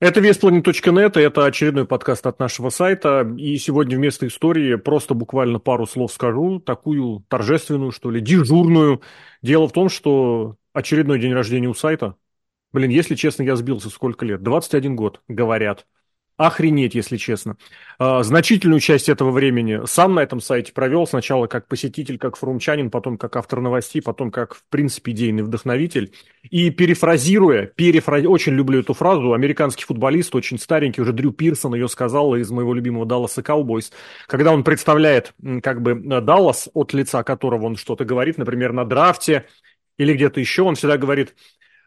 Это веспланет.нет, это очередной подкаст от нашего сайта. И сегодня вместо истории просто буквально пару слов скажу, такую торжественную, что ли, дежурную. Дело в том, что очередной день рождения у сайта. Блин, если честно, я сбился сколько лет? 21 год, говорят. Охренеть, если честно. А, значительную часть этого времени сам на этом сайте провел. Сначала как посетитель, как форумчанин, потом как автор новостей, потом как, в принципе, идейный вдохновитель. И перефразируя, перефраз... очень люблю эту фразу, американский футболист, очень старенький, уже Дрю Пирсон ее сказал из моего любимого Далласа Cowboys, когда он представляет как бы Даллас, от лица которого он что-то говорит, например, на драфте или где-то еще, он всегда говорит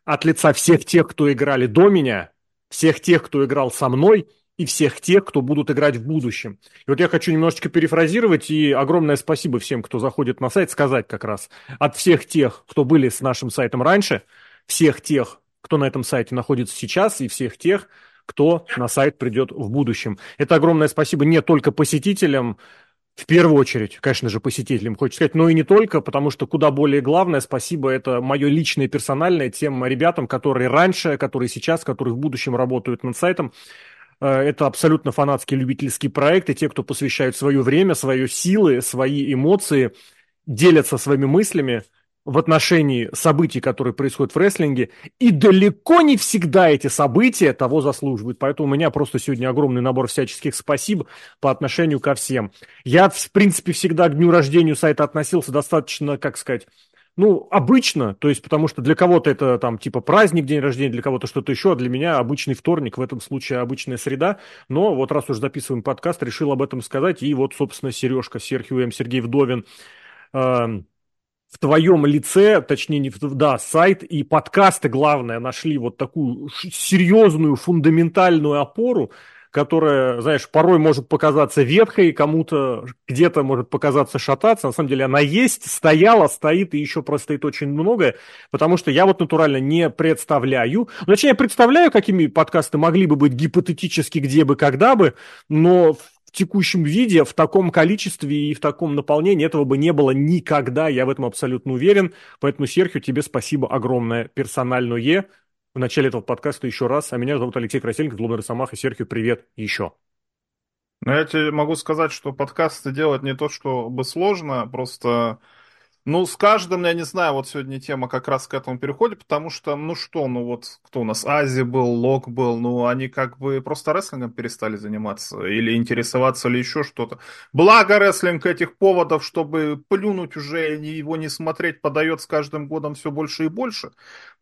от лица всех тех, кто играли до меня, всех тех, кто играл со мной – и всех тех, кто будут играть в будущем. И вот я хочу немножечко перефразировать, и огромное спасибо всем, кто заходит на сайт, сказать как раз от всех тех, кто были с нашим сайтом раньше, всех тех, кто на этом сайте находится сейчас, и всех тех, кто на сайт придет в будущем. Это огромное спасибо не только посетителям, в первую очередь, конечно же, посетителям, хочется сказать, но и не только, потому что куда более главное спасибо это мое личное, персональное тем ребятам, которые раньше, которые сейчас, которые в будущем работают над сайтом. Э, это абсолютно фанатский любительский проект, и те, кто посвящают свое время, свои силы, свои эмоции, делятся своими мыслями в отношении событий, которые происходят в рестлинге, и далеко не всегда эти события того заслуживают. Поэтому у меня просто сегодня огромный набор всяческих спасибо по отношению ко всем. Я, в принципе, всегда к дню рождения сайта относился достаточно, как сказать, ну, обычно, то есть потому что для кого-то это там типа праздник, день рождения, для кого-то что-то еще, а для меня обычный вторник, в этом случае обычная среда. Но вот раз уже записываем подкаст, решил об этом сказать. И вот, собственно, Сережка, Серхио М. Сергей Вдовин э, в твоем лице, точнее, не в, да, сайт и подкасты, главное, нашли вот такую серьезную, фундаментальную опору, которая, знаешь, порой может показаться ветхой, кому-то где-то может показаться шататься. На самом деле она есть, стояла, стоит и еще простоит очень многое, потому что я вот натурально не представляю, ну, я представляю, какими подкасты могли бы быть гипотетически где бы, когда бы, но в текущем виде, в таком количестве и в таком наполнении этого бы не было никогда, я в этом абсолютно уверен. Поэтому, Серхио, тебе спасибо огромное персональное в начале этого подкаста еще раз. А меня зовут Алексей Красильников, Самах и Серхио, привет еще. Ну, я тебе могу сказать, что подкасты делать не то, чтобы сложно, просто ну, с каждым, я не знаю, вот сегодня тема как раз к этому переходит, потому что, ну что, ну вот, кто у нас, Ази был, Лок был, ну они как бы просто рестлингом перестали заниматься или интересоваться или еще что-то. Благо рестлинг этих поводов, чтобы плюнуть уже его не смотреть, подает с каждым годом все больше и больше.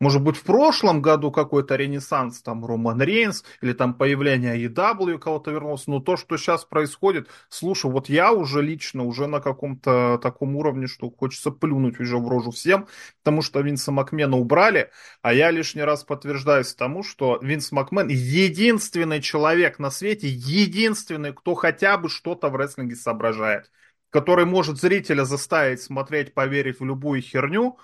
Может быть, в прошлом году какой-то ренессанс, там, Роман Рейнс, или там появление EW кого-то вернулся, но то, что сейчас происходит, слушай, вот я уже лично, уже на каком-то таком уровне, что хочется плюнуть уже в рожу всем, потому что Винса Макмена убрали, а я лишний раз подтверждаюсь тому, что Винс Макмен единственный человек на свете, единственный, кто хотя бы что-то в рестлинге соображает, который может зрителя заставить смотреть, поверить в любую херню,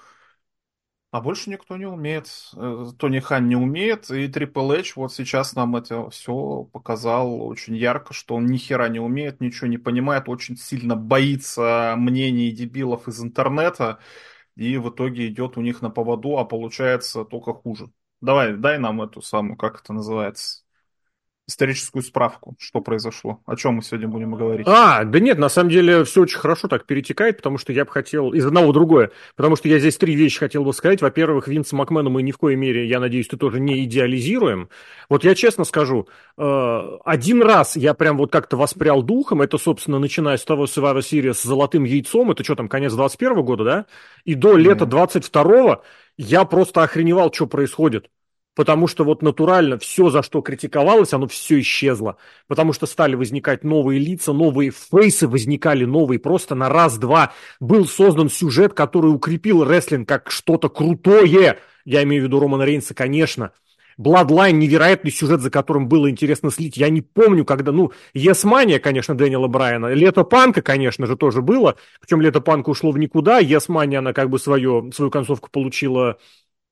а больше никто не умеет. Э, Тони Хан не умеет, и Трипл Эйч вот сейчас нам это все показал очень ярко, что он ни хера не умеет, ничего не понимает, очень сильно боится мнений дебилов из интернета, и в итоге идет у них на поводу, а получается только хуже. Давай, дай нам эту самую, как это называется, историческую справку, что произошло, о чем мы сегодня будем говорить. А, да нет, на самом деле все очень хорошо так перетекает, потому что я бы хотел из одного в другое, потому что я здесь три вещи хотел бы сказать. Во-первых, Винса Макмена мы ни в коей мере, я надеюсь, ты тоже не идеализируем. Вот я честно скажу, э, один раз я прям вот как-то воспрял духом, это, собственно, начиная с того Survivor Series с золотым яйцом, это что там, конец 21 года, да? И до лета 22 я просто охреневал, что происходит потому что вот натурально все, за что критиковалось, оно все исчезло, потому что стали возникать новые лица, новые фейсы возникали новые, просто на раз-два был создан сюжет, который укрепил рестлинг как что-то крутое, я имею в виду Романа Рейнса, конечно, Bloodline, невероятный сюжет, за которым было интересно слить. Я не помню, когда, ну, Есмания, конечно, Дэниела Брайана. Лето Панка, конечно же, тоже было. Причем Лето Панка ушло в никуда. Есмания, она как бы свое, свою концовку получила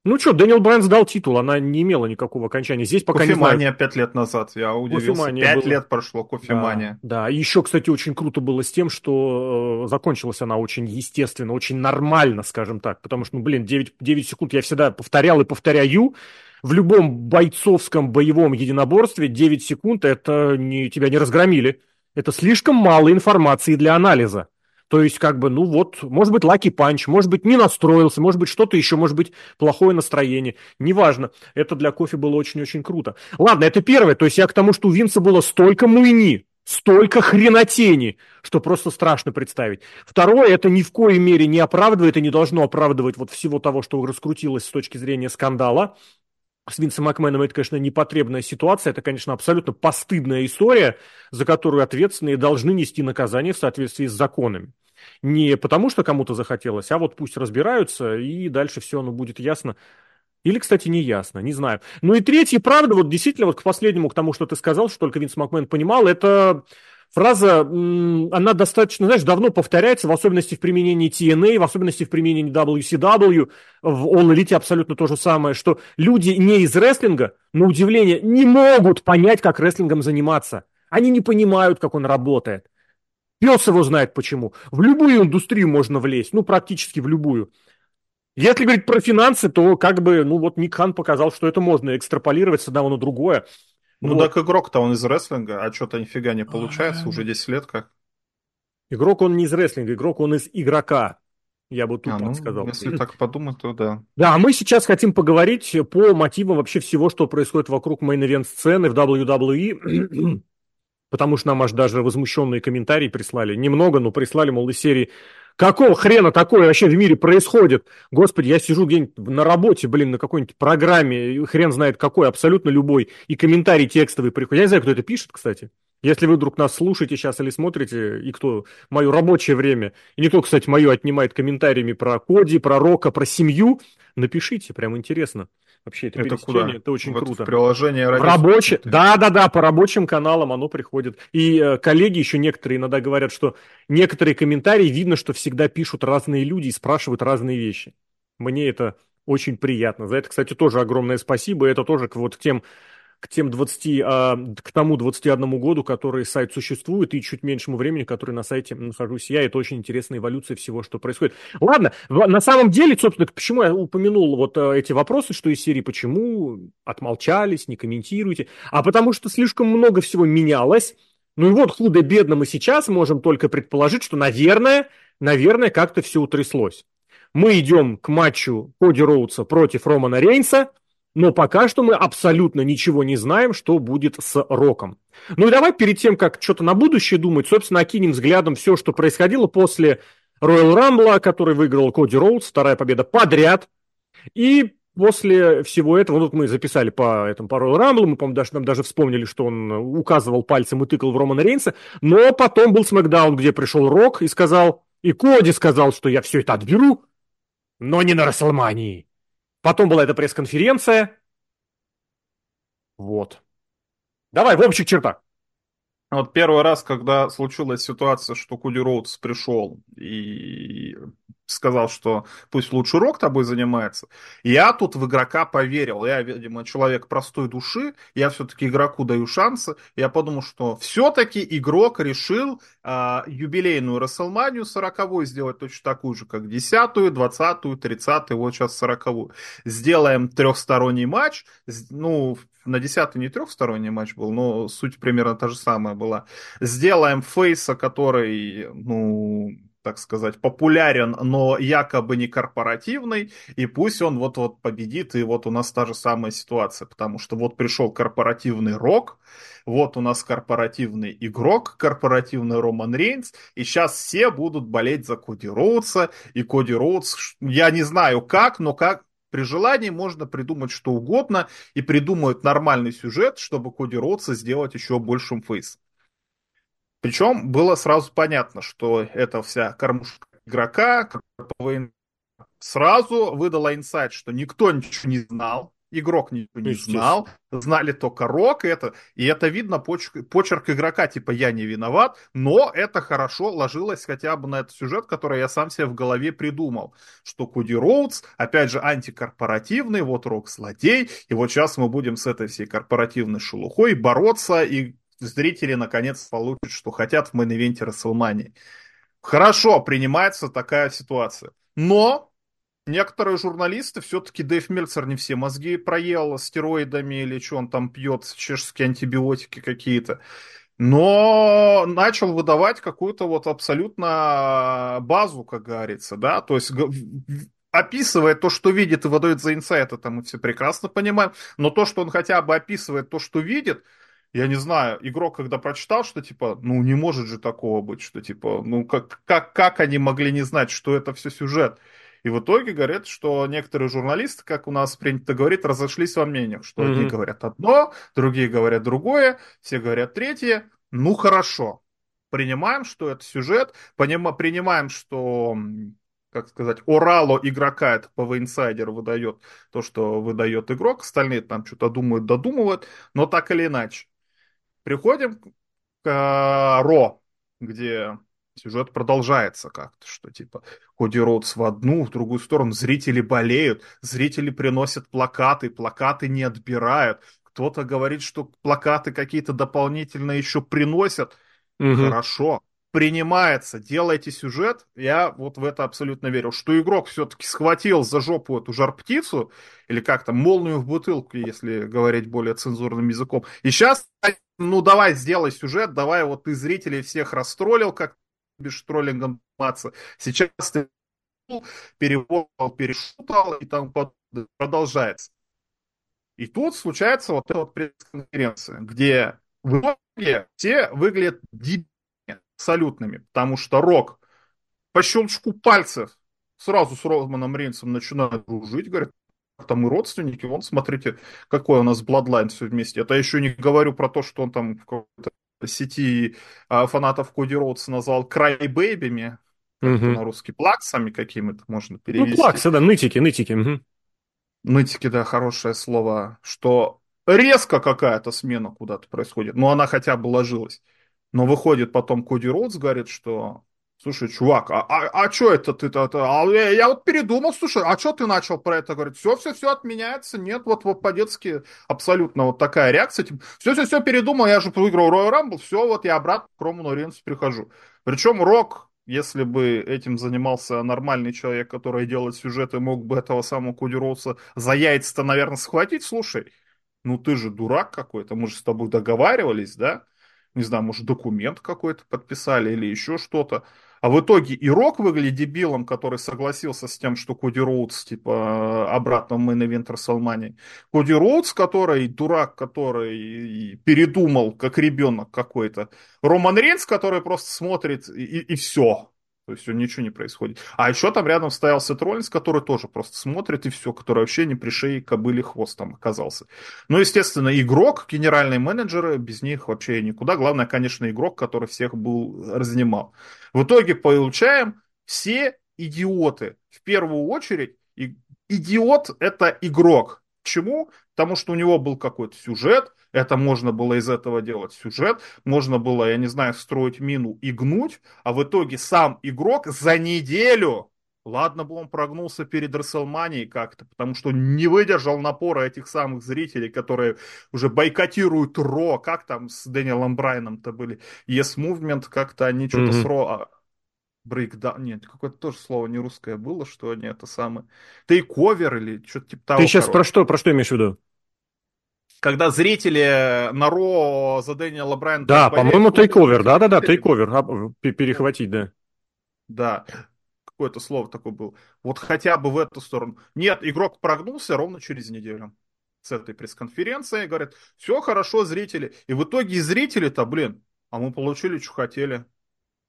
Ну что, Дэниел Брайан сдал титул, она не имела никакого окончания. Здесь пока Кофимания не знаю. пять лет назад, я удивился. Пять лет прошло, Кофимания. Да, да, и еще, кстати, очень круто было с тем, что э, закончилась она очень естественно, очень нормально, скажем так. Потому что, ну, блин, 9, 9 секунд я всегда повторял и повторяю. В любом бойцовском боевом единоборстве 9 секунд это не, тебя не разгромили. Это слишком мало информации для анализа. То есть, как бы, ну вот, может быть, lucky punch, может быть, не настроился, может быть, что-то еще, может быть, плохое настроение. Неважно. Это для кофе было очень-очень круто. Ладно, это первое. То есть я к тому, что у Винса было столько муйни, столько хренотени, что просто страшно представить. Второе, это ни в коей мере не оправдывает и не должно оправдывать вот всего того, что раскрутилось с точки зрения скандала с Винсом Макменом это, конечно, непотребная ситуация, это, конечно, абсолютно постыдная история, за которую ответственные должны нести наказание в соответствии с законами. Не потому, что кому-то захотелось, а вот пусть разбираются, и дальше все оно будет ясно. Или, кстати, не ясно, не знаю. Ну и третье, правда, вот действительно, вот к последнему, к тому, что ты сказал, что только Винс Макмен понимал, это фраза, она достаточно, знаешь, давно повторяется, в особенности в применении TNA, в особенности в применении WCW, в All Elite абсолютно то же самое, что люди не из рестлинга, на удивление, не могут понять, как рестлингом заниматься. Они не понимают, как он работает. Пес его знает почему. В любую индустрию можно влезть, ну, практически в любую. Если говорить про финансы, то как бы, ну вот Ник Хан показал, что это можно экстраполировать с одного на другое. Ну, вот. так игрок-то он из рестлинга, а что-то нифига не получается, уже 10 лет как. Игрок он не из рестлинга, игрок он из игрока. Я бы тут а, ну, сказал. Если так подумать, то да. Да, а мы сейчас хотим поговорить по мотивам вообще всего, что происходит вокруг мейн сцены в WWE. Потому что нам аж даже возмущенные комментарии прислали. Немного, но прислали, мол, из серии Какого хрена такое вообще в мире происходит? Господи, я сижу где-нибудь на работе, блин, на какой-нибудь программе, хрен знает какой, абсолютно любой, и комментарий текстовый приходит. Я не знаю, кто это пишет, кстати. Если вы вдруг нас слушаете сейчас или смотрите, и кто мое рабочее время, и не только, кстати, мое отнимает комментариями про Коди, про Рока, про семью, напишите, прям интересно. Вообще это, это куда? это очень вот круто. В приложение В рабочее, да-да-да, по рабочим каналам оно приходит. И э, коллеги еще некоторые иногда говорят, что некоторые комментарии видно, что всегда пишут разные люди и спрашивают разные вещи. Мне это очень приятно. За это, кстати, тоже огромное спасибо. Это тоже вот к тем к тем 20, а, к тому 21 году, который сайт существует, и чуть меньшему времени, который на сайте нахожусь я. Это очень интересная эволюция всего, что происходит. Ладно, на самом деле, собственно, почему я упомянул вот э, эти вопросы, что из серии «Почему отмолчались, не комментируете?» А потому что слишком много всего менялось. Ну и вот худо-бедно мы сейчас можем только предположить, что, наверное, наверное, как-то все утряслось. Мы идем к матчу Коди Роудса против Романа Рейнса – но пока что мы абсолютно ничего не знаем, что будет с Роком. Ну и давай перед тем, как что-то на будущее думать, собственно, окинем взглядом все, что происходило после Royal Rumble, который выиграл Коди Роудс, вторая победа подряд. И после всего этого, ну, вот мы записали по этому по Royal Rumble, мы, по-моему, даже, нам даже вспомнили, что он указывал пальцем и тыкал в Романа Рейнса, но потом был Смакдаун, где пришел Рок и сказал, и Коди сказал, что я все это отберу, но не на Расселмании. Потом была эта пресс-конференция. Вот. Давай, в общих чертах. Вот первый раз, когда случилась ситуация, что Куди Роудс пришел и сказал, что пусть лучше Рок тобой занимается. Я тут в игрока поверил. Я, видимо, человек простой души. Я все-таки игроку даю шансы. Я подумал, что все-таки игрок решил а, юбилейную Расселманию 40 сделать точно такую же, как 10-ю, 20-ю, 30-ю, вот сейчас 40-ю. Сделаем трехсторонний матч. Ну, на 10 не трехсторонний матч был, но суть примерно та же самая была. Сделаем Фейса, который, ну, так сказать, популярен, но якобы не корпоративный, и пусть он вот-вот победит, и вот у нас та же самая ситуация, потому что вот пришел корпоративный Рок, вот у нас корпоративный игрок, корпоративный Роман Рейнс, и сейчас все будут болеть за Коди Роудса, и Коди Роудс, я не знаю как, но как, при желании можно придумать что угодно и придумают нормальный сюжет, чтобы Коди Роудса сделать еще большим фейсом. Причем было сразу понятно, что это вся кормушка игрока, сразу выдала инсайт, что никто ничего не знал, игрок ничего не знал, знали только Рок, и это, и это видно почерк, почерк игрока, типа я не виноват, но это хорошо ложилось хотя бы на этот сюжет, который я сам себе в голове придумал, что Коди Роудс, опять же, антикорпоративный, вот Рок злодей, и вот сейчас мы будем с этой всей корпоративной шелухой бороться, и зрители наконец получат, что хотят в мейн-ивенте Рестлмании. Хорошо принимается такая ситуация. Но некоторые журналисты, все-таки Дэйв Мельцер не все мозги проел стероидами или что он там пьет, чешские антибиотики какие-то. Но начал выдавать какую-то вот абсолютно базу, как говорится, да, то есть описывает то, что видит и выдает за инсайт, это мы все прекрасно понимаем, но то, что он хотя бы описывает то, что видит, я не знаю, игрок, когда прочитал, что типа, ну не может же такого быть, что типа, ну как, как, как они могли не знать, что это все сюжет? И в итоге говорят, что некоторые журналисты, как у нас принято говорить, разошлись во мнениях, что mm-hmm. одни говорят одно, другие говорят другое, все говорят третье. Ну хорошо, принимаем, что это сюжет, принимаем, что как сказать, орало игрока, это ПВ инсайдер выдает то, что выдает игрок, остальные там что-то думают, додумывают, но так или иначе. Приходим к э, Ро, где сюжет продолжается как-то, что типа Коди Роудс в одну, в другую сторону, зрители болеют, зрители приносят плакаты, плакаты не отбирают, кто-то говорит, что плакаты какие-то дополнительные еще приносят. Угу. Хорошо, принимается, делайте сюжет, я вот в это абсолютно верил, что игрок все-таки схватил за жопу эту жар-птицу, или как там, молнию в бутылку, если говорить более цензурным языком, и сейчас, ну давай сделай сюжет, давай вот ты зрителей всех растроллил, как без троллингом маться, сейчас ты перевод перешутал и там продолжается. И тут случается вот эта вот пресс-конференция, где в итоге все выглядят дебильно абсолютными, потому что Рок по щелчку пальцев сразу с Романом Рейнсом начинает дружить, говорит, там и родственники, вон, смотрите, какой у нас Bloodline все вместе. Это еще не говорю про то, что он там в какой-то сети а, фанатов Коди Роудса назвал крайбэйбими, угу. на русский, плаксами какими-то можно ну, перевести. Ну, плаксы, да, нытики, нытики. Угу. Нытики, да, хорошее слово, что резко какая-то смена куда-то происходит, но она хотя бы ложилась. Но выходит потом Коди Роудс, говорит, что Слушай, чувак, а, а, а что это ты-то? А, я, вот передумал, слушай, а что ты начал про это говорить? Все, все, все отменяется, нет, вот, вот по-детски абсолютно вот такая реакция. Типа, все, все, все передумал, я же выиграл Royal Rumble, все, вот я обратно к Роману Рейнсу прихожу. Причем Рок, если бы этим занимался нормальный человек, который делает сюжеты, мог бы этого самого Коди Роудса за яйца-то, наверное, схватить, слушай, ну ты же дурак какой-то, мы же с тобой договаривались, да? не знаю, может, документ какой-то подписали или еще что-то. А в итоге и Рок выглядит дебилом, который согласился с тем, что Коди Роудс, типа, обратно в main event Рестлмании. Коди Роудс, который дурак, который передумал, как ребенок какой-то. Роман Рейнс, который просто смотрит и, и все. То есть ничего не происходит. А еще там рядом стоял Сет Роллинс, который тоже просто смотрит и все, который вообще не пришей кобыле хвост там оказался. Ну, естественно, игрок, генеральные менеджеры, без них вообще никуда. Главное, конечно, игрок, который всех был разнимал. В итоге получаем все идиоты. В первую очередь, идиот это игрок. Почему? Потому что у него был какой-то сюжет, это можно было из этого делать сюжет, можно было, я не знаю, строить мину и гнуть, а в итоге сам игрок за неделю, ладно бы он прогнулся перед Расселманией как-то, потому что не выдержал напора этих самых зрителей, которые уже бойкотируют Ро, как там с Дэниелом Брайаном-то были, Yes Movement, как-то они что-то mm-hmm. с Ро брейкдаун, нет, какое-то тоже слово не русское было, что они это самое, тейковер или что-то типа того. Ты сейчас короче. про что, про что имеешь в виду? когда зрители на Ро за Дэниела Брайана... Да, по-моему, тейковер, да-да-да, тейковер, перехватить, да. Да, какое-то слово такое было. Вот хотя бы в эту сторону. Нет, игрок прогнулся ровно через неделю с этой пресс-конференции, говорят, все хорошо, зрители. И в итоге зрители-то, блин, а мы получили, что хотели.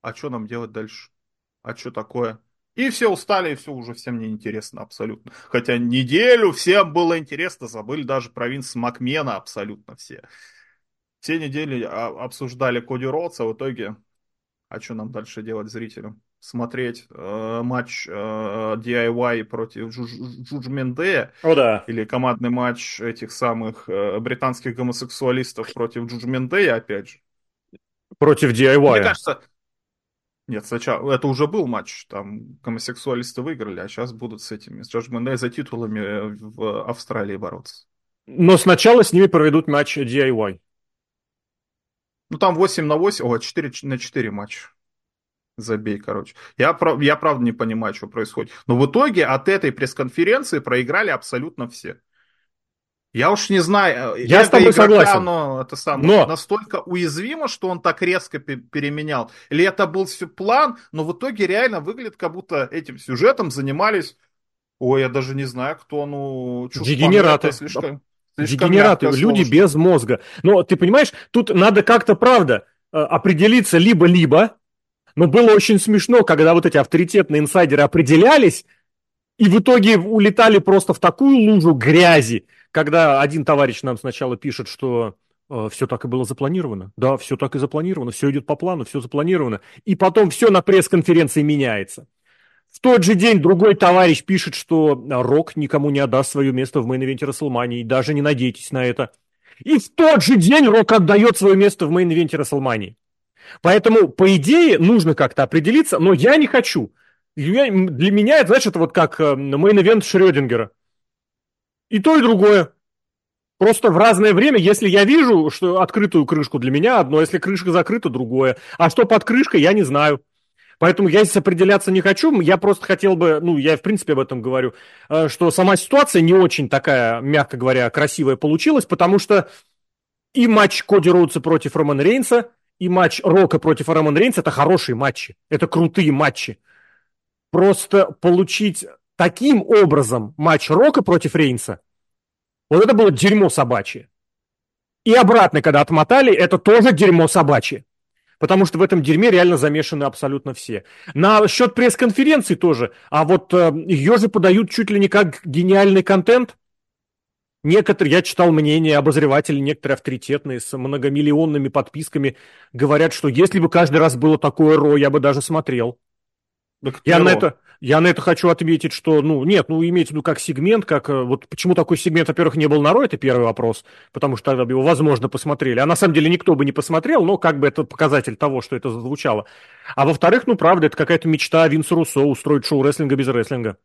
А что нам делать дальше? А что такое? И все устали, и все уже всем неинтересно абсолютно. Хотя неделю всем было интересно, забыли даже про Винса Макмена абсолютно все. Все недели а, обсуждали Коди Роудса, в итоге, а что нам дальше делать зрителям? смотреть э, матч э, DIY против Джуджмендея. О, да. Или командный матч этих самых э, британских гомосексуалистов против Джуджмендея, опять же. Против DIY. Мне кажется... Нет, сначала... Это уже был матч, там гомосексуалисты выиграли, а сейчас будут с этими, с Джуджмендея за титулами в Австралии бороться. Но сначала с ними проведут матч DIY. Ну, там 8 на 8, о, 4 на 4 матча. Забей, короче. Я, я правда не понимаю, что происходит. Но в итоге от этой пресс-конференции проиграли абсолютно все. Я уж не знаю, э, я с тобой игрока, согласен. Но это самое, но... настолько уязвимо, что он так резко переменял. Или это был план, но в итоге реально выглядит, как будто этим сюжетом занимались. Ой, я даже не знаю, кто, ну... Дегенераты. Слишком... Дегенераты, люди слово. без мозга. Но ты понимаешь, тут надо как-то, правда, э, определиться либо-либо, но было очень смешно, когда вот эти авторитетные инсайдеры определялись, и в итоге улетали просто в такую лужу грязи, когда один товарищ нам сначала пишет, что э, все так и было запланировано. Да, все так и запланировано, все идет по плану, все запланировано. И потом все на пресс-конференции меняется. В тот же день другой товарищ пишет, что Рок никому не отдаст свое место в мейн-ивенте Рестлмании, даже не надейтесь на это. И в тот же день Рок отдает свое место в мейн-ивенте Рестлмании. Поэтому, по идее, нужно как-то определиться, но я не хочу. Для меня, знаешь, это вот как э, main event Шрёдингера. И то, и другое. Просто в разное время, если я вижу, что открытую крышку для меня одно, если крышка закрыта, другое. А что под крышкой, я не знаю. Поэтому я здесь определяться не хочу. Я просто хотел бы, ну, я в принципе об этом говорю, э, что сама ситуация не очень такая, мягко говоря, красивая получилась, потому что и матч Коди Роудса против Романа Рейнса, и матч Рока против Романа Рейнса – это хорошие матчи, это крутые матчи. Просто получить таким образом матч Рока против Рейнса, вот это было дерьмо собачье. И обратно, когда отмотали, это тоже дерьмо собачье потому что в этом дерьме реально замешаны абсолютно все. На счет пресс-конференции тоже, а вот э, ее же подают чуть ли не как гениальный контент. Некоторые, я читал мнение обозревателей, некоторые авторитетные, с многомиллионными подписками, говорят, что если бы каждый раз было такое ро, я бы даже смотрел. Так я на, это, я на это хочу отметить, что, ну, нет, ну, имеется в виду как сегмент, как, э, вот почему такой сегмент, во-первых, не был на Ро, это первый вопрос, потому что тогда бы его, возможно, посмотрели, а на самом деле никто бы не посмотрел, но как бы это показатель того, что это звучало. А во-вторых, ну, правда, это какая-то мечта Винса Руссо устроить шоу рестлинга без рестлинга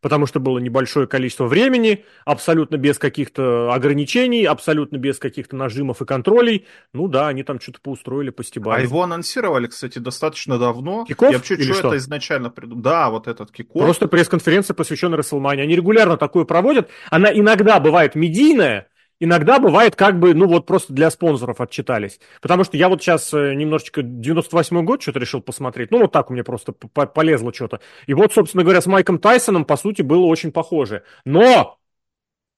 потому что было небольшое количество времени, абсолютно без каких-то ограничений, абсолютно без каких-то нажимов и контролей. Ну да, они там что-то поустроили, постебали. А его анонсировали, кстати, достаточно давно. Киков? Я вообще Или что, что это изначально придумал? Да, вот этот киков. Просто пресс-конференция, посвященная Расселмане. Они регулярно такое проводят. Она иногда бывает медийная, иногда бывает как бы, ну вот просто для спонсоров отчитались. Потому что я вот сейчас э, немножечко 98-й год что-то решил посмотреть. Ну вот так у меня просто полезло что-то. И вот, собственно говоря, с Майком Тайсоном, по сути, было очень похоже. Но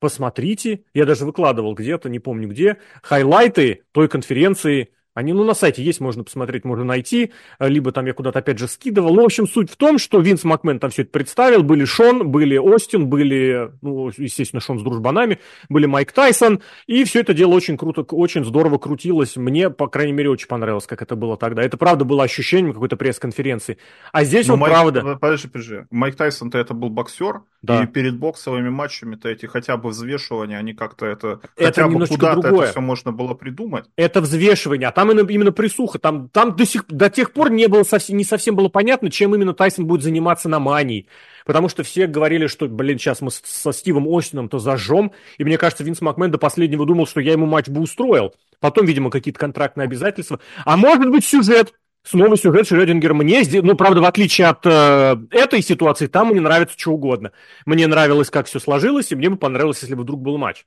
посмотрите, я даже выкладывал где-то, не помню где, хайлайты той конференции они, ну, на сайте есть, можно посмотреть, можно найти, либо там я куда-то опять же скидывал. Ну, в общем, суть в том, что Винс Макмен там все это представил. Были Шон, были Остин, были, ну, естественно, Шон с дружбанами, были Майк Тайсон, и все это дело очень круто, очень здорово крутилось. Мне, по крайней мере, очень понравилось, как это было тогда. Это, правда, было ощущением какой-то пресс-конференции. А здесь ну, вот Майк, правда... Подожди, подожди. Майк Тайсон-то это был боксер, да. и перед боксовыми матчами-то эти хотя бы взвешивания, они как-то это... Это хотя бы куда-то другое. это все можно было придумать. Это взвешивание, а там именно, именно присуха. Там, там до, сих, до тех пор не, было совсем, не совсем было понятно, чем именно Тайсон будет заниматься на мании. Потому что все говорили, что, блин, сейчас мы со Стивом Остином-то зажжем. И мне кажется, Винс Макмен до последнего думал, что я ему матч бы устроил. Потом, видимо, какие-то контрактные обязательства. А может быть, сюжет. Снова сюжет Шрёдингер мне, ну, правда, в отличие от э, этой ситуации, там мне нравится что угодно. Мне нравилось, как все сложилось, и мне бы понравилось, если бы вдруг был матч.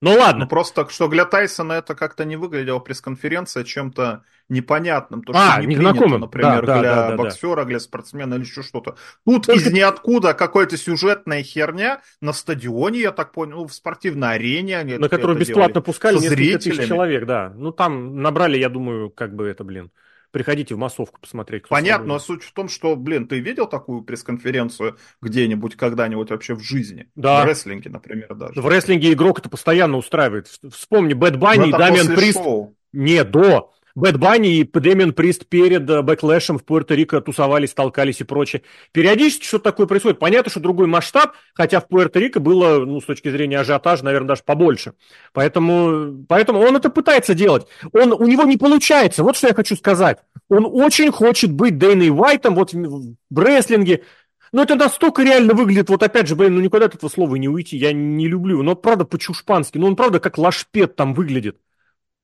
Ну ладно. Ну просто, что для Тайсона это как-то не выглядело пресс-конференция чем-то непонятным. То, а, что не принято, например, да, для да, да, боксера, для спортсмена или еще что-то. Тут Только... из ниоткуда какая-то сюжетная херня на стадионе, я так понял, ну, в спортивной арене. На которую бесплатно делали, пускали несколько зрителями. тысяч человек, да. Ну там набрали, я думаю, как бы это, блин приходите в массовку посмотреть. Понятно, но суть в том, что, блин, ты видел такую пресс-конференцию где-нибудь, когда-нибудь вообще в жизни? Да. В рестлинге, например, даже. В рестлинге игрок это постоянно устраивает. Вспомни, Бэд Банни и Дамиан Прист. Шоу. Не, до. Бэд Банни и Дэмиан Прист перед э, бэклэшем в Пуэрто-Рико тусовались, толкались и прочее. Периодически что-то такое происходит. Понятно, что другой масштаб, хотя в Пуэрто-Рико было, ну, с точки зрения ажиотажа, наверное, даже побольше. Поэтому, поэтому он это пытается делать. Он, у него не получается. Вот что я хочу сказать. Он очень хочет быть Дэйной Уайтом вот в рестлинге, но это настолько реально выглядит, вот опять же, блин, ну никуда от этого слова не уйти, я не люблю, но правда по-чушпански, но он правда как лашпет там выглядит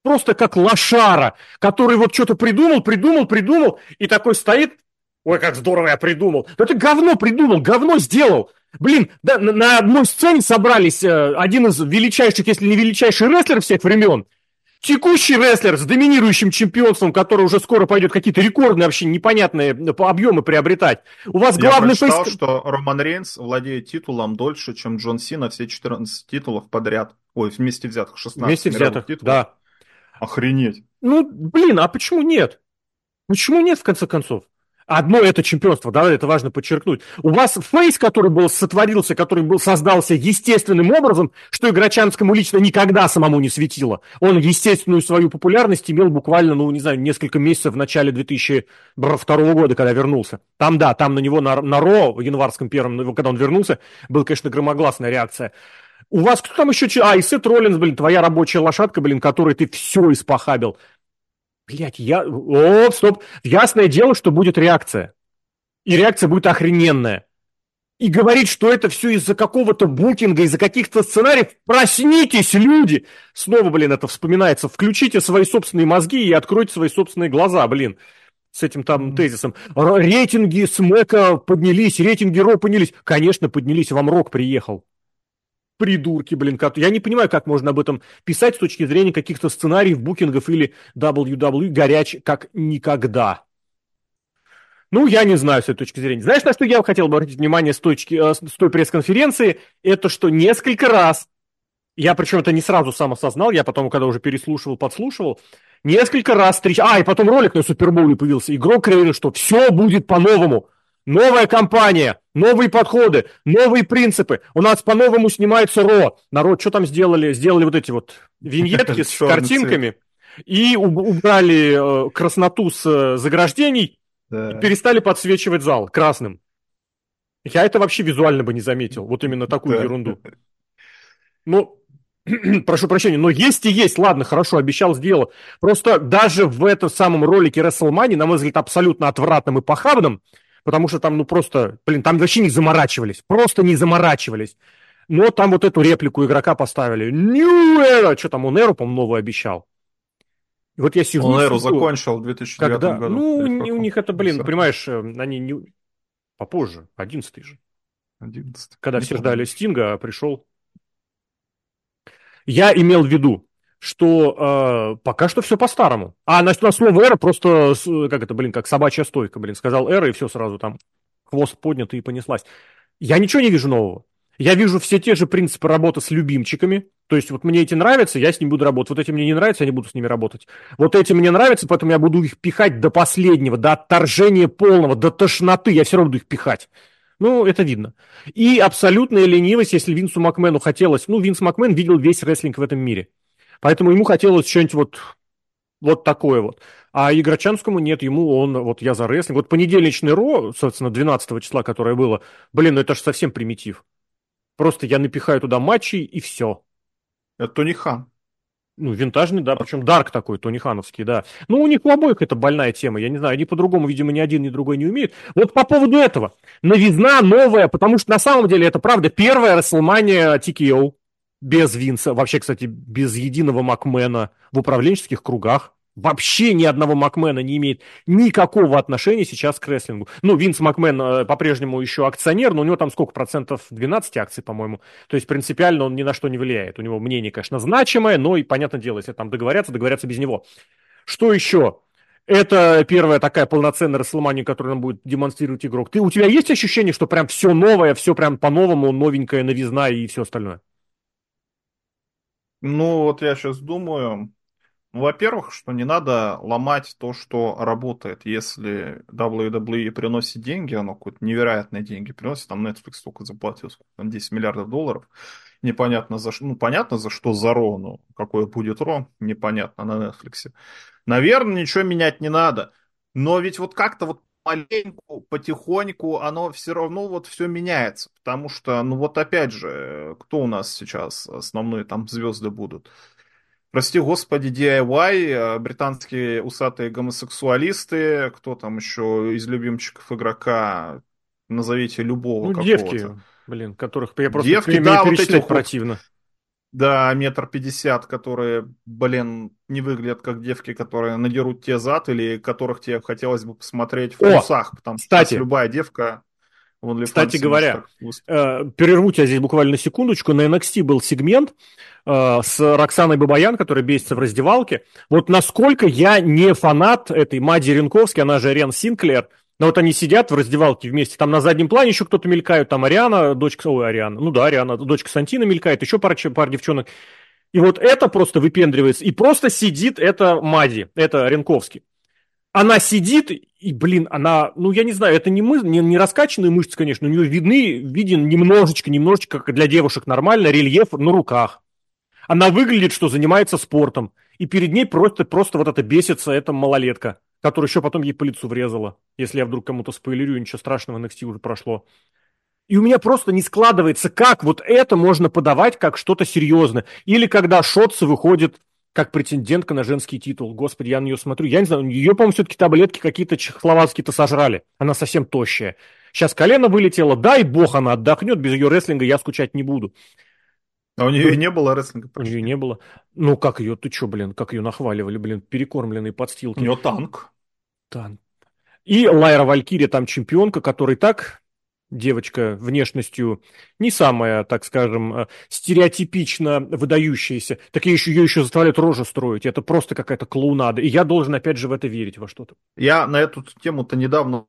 просто как лошара, который вот что-то придумал, придумал, придумал, и такой стоит, ой, как здорово я придумал. Да ты говно придумал, говно сделал. Блин, да, на, одной сцене собрались э, один из величайших, если не величайший рестлер всех времен, текущий рестлер с доминирующим чемпионством, который уже скоро пойдет какие-то рекордные вообще непонятные э, объемы приобретать. У вас Я главный прочитал, фейс... что Роман Рейнс владеет титулом дольше, чем Джон Сина все 14 титулов подряд. Ой, вместе взятых 16 Вместе взятых, титулов. да. Охренеть. Ну, блин, а почему нет? Почему нет, в конце концов? Одно это чемпионство, да, это важно подчеркнуть. У вас фейс, который был сотворился, который был создался естественным образом, что Играчанскому лично никогда самому не светило. Он естественную свою популярность имел буквально, ну, не знаю, несколько месяцев в начале 2002 года, когда вернулся. Там, да, там на него на, на Ро, в январском первом, когда он вернулся, была, конечно, громогласная реакция. У вас кто там еще? А, и Сет Роллинс, блин, твоя рабочая лошадка, блин, которой ты все испохабил. Блять, я... О, стоп. Ясное дело, что будет реакция. И реакция будет охрененная. И говорить, что это все из-за какого-то букинга, из-за каких-то сценариев. Проснитесь, люди! Снова, блин, это вспоминается. Включите свои собственные мозги и откройте свои собственные глаза, блин. С этим там тезисом. Рейтинги Смэка поднялись, рейтинги Ро поднялись. Конечно, поднялись, вам Рок приехал придурки, блин, как... Я не понимаю, как можно об этом писать с точки зрения каких-то сценариев, букингов или WWE горяч как никогда. Ну, я не знаю с этой точки зрения. Знаешь, на что я хотел бы обратить внимание с, точки, э, с той пресс-конференции? Это что несколько раз, я причем это не сразу сам осознал, я потом, когда уже переслушивал, подслушивал, несколько раз встречал... А, и потом ролик на Супербоуле появился. Игрок говорил, что все будет по-новому. Новая компания, новые подходы, новые принципы. У нас по-новому снимается РО. Народ, что там сделали? Сделали вот эти вот виньетки с картинками и убрали э, красноту с э, заграждений и перестали подсвечивать зал красным. Я это вообще визуально бы не заметил, вот именно такую ерунду. Ну, прошу прощения, но есть и есть, ладно, хорошо, обещал, сделал. Просто даже в этом самом ролике WrestleMania, на мой взгляд, абсолютно отвратным и похабным, потому что там, ну, просто, блин, там вообще не заморачивались, просто не заморачивались. Но там вот эту реплику игрока поставили. New Era! Что там, он Эру, по-моему, новую обещал. И вот я сижу... Он Эру закончил в 2009 когда? году. Ну, у них это, блин, понимаешь, э, они не... Попозже, 11 же. 11 Когда все ждали Стинга, а пришел... Я имел в виду, что э, пока что все по-старому. А на, на слово эра просто, как это, блин, как собачья стойка, блин, сказал эра, и все сразу там хвост поднят и понеслась. Я ничего не вижу нового. Я вижу все те же принципы работы с любимчиками. То есть вот мне эти нравятся, я с ними буду работать. Вот эти мне не нравятся, я не буду с ними работать. Вот эти мне нравятся, поэтому я буду их пихать до последнего, до отторжения полного, до тошноты. Я все равно буду их пихать. Ну, это видно. И абсолютная ленивость, если Винсу Макмену хотелось... Ну, Винс Макмен видел весь рестлинг в этом мире. Поэтому ему хотелось что-нибудь вот, вот такое вот. А Играчанскому нет, ему он, вот я за рестлинг. Вот понедельничный Ро, собственно, 12 числа, которое было, блин, ну это же совсем примитив. Просто я напихаю туда матчи и все. Это Тони Хан. Ну, винтажный, да, причем дарк такой, Тони Хановский, да. Ну, у них у обоих это больная тема, я не знаю, они по-другому, видимо, ни один, ни другой не умеют. Вот по поводу этого. Новизна новая, потому что на самом деле это правда первая Расселмания TKO без Винса, вообще, кстати, без единого Макмена в управленческих кругах. Вообще ни одного Макмена не имеет никакого отношения сейчас к рестлингу. Ну, Винс Макмен э, по-прежнему еще акционер, но у него там сколько процентов? 12 акций, по-моему. То есть принципиально он ни на что не влияет. У него мнение, конечно, значимое, но и, понятное дело, если там договорятся, договорятся без него. Что еще? Это первая такая полноценная Расселмания, которую нам будет демонстрировать игрок. Ты, у тебя есть ощущение, что прям все новое, все прям по-новому, новенькая новизна и все остальное? Ну, вот я сейчас думаю, ну, во-первых, что не надо ломать то, что работает. Если WWE приносит деньги, оно какие-то невероятные деньги приносит, там Netflix столько заплатил, сколько, там 10 миллиардов долларов, непонятно за что, ну, понятно за что за Ро, но какой будет Ро, непонятно на Netflix. Наверное, ничего менять не надо. Но ведь вот как-то вот маленьку, потихоньку оно все равно вот все меняется. Потому что, ну вот опять же, кто у нас сейчас основные там звезды будут? Прости господи, DIY, э, британские усатые гомосексуалисты, кто там еще из любимчиков игрока, назовите любого ну, девки, блин, которых я просто девки, да, вот эти противно. Да, метр пятьдесят, которые, блин, не выглядят как девки, которые надерут тебе зад, или которых тебе хотелось бы посмотреть в трусах, потому кстати, что любая девка... Кстати говоря, э, перерву тебя здесь буквально на секундочку. На NXT был сегмент э, с Роксаной Бабаян, которая бесится в раздевалке. Вот насколько я не фанат этой Мади Ренковски, она же Рен Синклер, но вот они сидят в раздевалке вместе, там на заднем плане еще кто-то мелькают, там Ариана, дочка, ой, Ариана, ну да, Ариана, дочка Сантина мелькает, еще пара, пара девчонок. И вот это просто выпендривается, и просто сидит это Мади, это Ренковский. Она сидит, и, блин, она, ну, я не знаю, это не, мы, не, не раскачанные мышцы, конечно, у нее видны, виден немножечко, немножечко, как для девушек нормально, рельеф на руках. Она выглядит, что занимается спортом, и перед ней просто, просто вот это бесится эта малолетка которая еще потом ей по лицу врезала. Если я вдруг кому-то спойлерю, ничего страшного, NXT уже прошло. И у меня просто не складывается, как вот это можно подавать как что-то серьезное. Или когда Шотца выходит как претендентка на женский титул. Господи, я на нее смотрю. Я не знаю, ее, по-моему, все-таки таблетки какие-то чехословацкие-то сожрали. Она совсем тощая. Сейчас колено вылетело. Дай бог она отдохнет. Без ее рестлинга я скучать не буду. А у нее и не было рестлинга почти. У нее не было. Ну, как ее, ты что, блин, как ее нахваливали, блин, перекормленные подстилки. У нее танк. Танк. И Лайра Валькирия там чемпионка, который так, девочка внешностью не самая, так скажем, э, стереотипично выдающаяся, так еще, ее еще заставляют рожу строить. Это просто какая-то клоунада. И я должен, опять же, в это верить во что-то. Я на эту тему-то недавно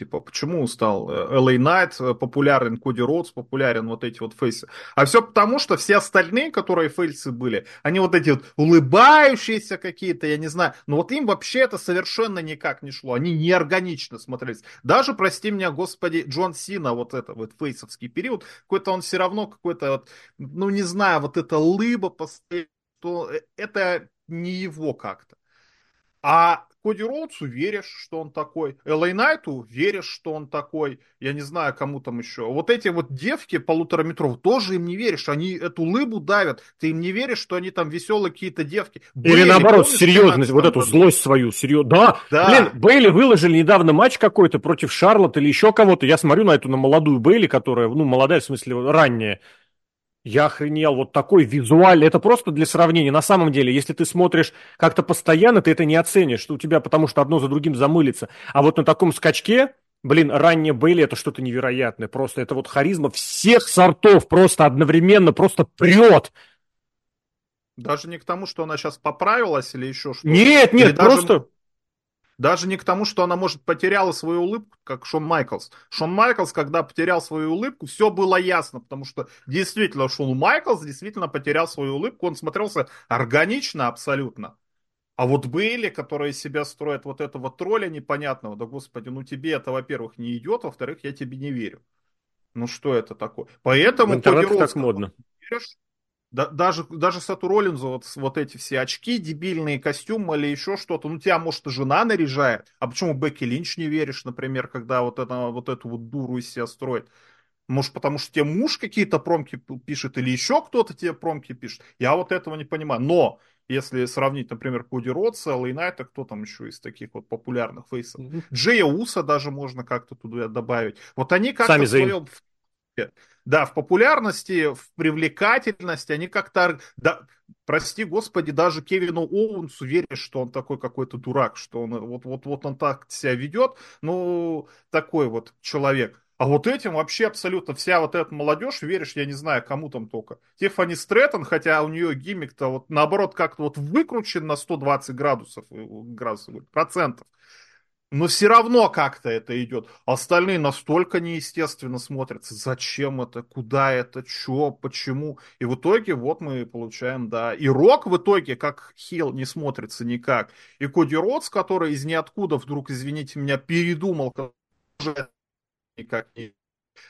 Типа, почему стал LA Knight э, популярен, Коди Роудс популярен, вот эти вот фейсы. А все потому, что все остальные, которые фейсы были, они вот эти вот улыбающиеся какие-то, я не знаю, но вот им вообще это совершенно никак не шло. Они неорганично смотрелись. Даже, прости меня, господи, Джон Сина, вот это вот фейсовский период, какой-то он все равно какой-то вот, ну не знаю, вот эта лыба, что э, это не его как-то. А Коди Роудсу веришь, что он такой. Элэй Найту веришь, что он такой. Я не знаю, кому там еще. Вот эти вот девки полутораметров, тоже им не веришь. Они эту лыбу давят. Ты им не веришь, что они там веселые какие-то девки. Или Бейли, наоборот, помнишь, серьезность, вот эту злость свою. Серьез... Да. да, блин, Бейли выложили недавно матч какой-то против Шарлотт или еще кого-то. Я смотрю на эту на молодую Бейли, которая, ну, молодая, в смысле, ранняя. Я охренел, вот такой визуаль, это просто для сравнения. На самом деле, если ты смотришь как-то постоянно, ты это не оценишь, что у тебя потому что одно за другим замылится. А вот на таком скачке, блин, ранее Бейли это что-то невероятное. Просто это вот харизма всех сортов просто одновременно, просто прет. Даже не к тому, что она сейчас поправилась или еще что-то. Нет, нет, или просто... Даже даже не к тому, что она, может, потеряла свою улыбку, как Шон Майклс. Шон Майклс, когда потерял свою улыбку, все было ясно, потому что действительно Шон Майклс действительно потерял свою улыбку, он смотрелся органично абсолютно. А вот Бейли, которые себя строят вот этого тролля непонятного, да господи, ну тебе это, во-первых, не идет, во-вторых, я тебе не верю. Ну что это такое? Поэтому... В интернете так модно. Веришь, да, даже, даже Сату Роллинзу вот, вот эти все очки, дебильные костюмы или еще что-то, ну тебя, может, и жена наряжает. А почему Бекки Линч не веришь, например, когда вот, это, вот эту вот дуру из себя строит? Может, потому что тебе муж какие-то промки пишет или еще кто-то тебе промки пишет? Я вот этого не понимаю. Но если сравнить, например, Коди Ротса, Лейнайта, кто там еще из таких вот популярных фейсов? Mm-hmm. Джея Уса даже можно как-то туда добавить. Вот они как-то в своем да, в популярности, в привлекательности, они как-то, да, прости господи, даже Кевину Оуэнсу веришь, что он такой какой-то дурак, что он вот, вот, вот он так себя ведет, ну, такой вот человек. А вот этим вообще абсолютно вся вот эта молодежь, веришь, я не знаю, кому там только. Тиффани Стрэттон, хотя у нее гиммик-то вот наоборот как-то вот выкручен на 120 градусов, э, градусов процентов но все равно как-то это идет. Остальные настолько неестественно смотрятся. Зачем это? Куда это? Че? Почему? И в итоге вот мы получаем, да. И Рок в итоге, как Хилл, не смотрится никак. И Коди Ротс, который из ниоткуда вдруг, извините меня, передумал, никак не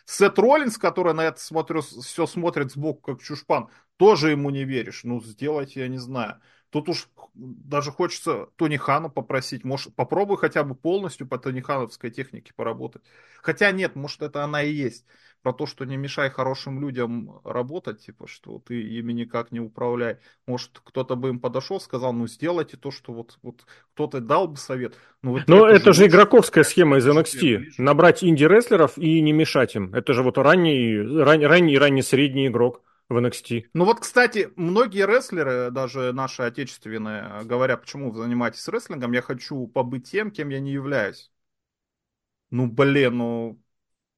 Сет Роллинс, который на это смотрю, все смотрит сбоку, как чушпан, тоже ему не веришь. Ну, сделайте, я не знаю. Тут уж даже хочется Тони Хану попросить, может, попробуй хотя бы полностью по Тони Хановской технике поработать. Хотя нет, может, это она и есть про то, что не мешай хорошим людям работать, типа, что ты ими никак не управляй. Может, кто-то бы им подошел, сказал, ну, сделайте то, что вот, вот кто-то дал бы совет. Ну, вот Но это, же игроковская схема из NXT. Набрать инди-рестлеров и не мешать им. Это же вот ранний, ран, ранний, ранний средний игрок в NXT. Ну вот, кстати, многие рестлеры, даже наши отечественные, говорят, почему вы занимаетесь рестлингом, я хочу побыть тем, кем я не являюсь. Ну, блин, ну,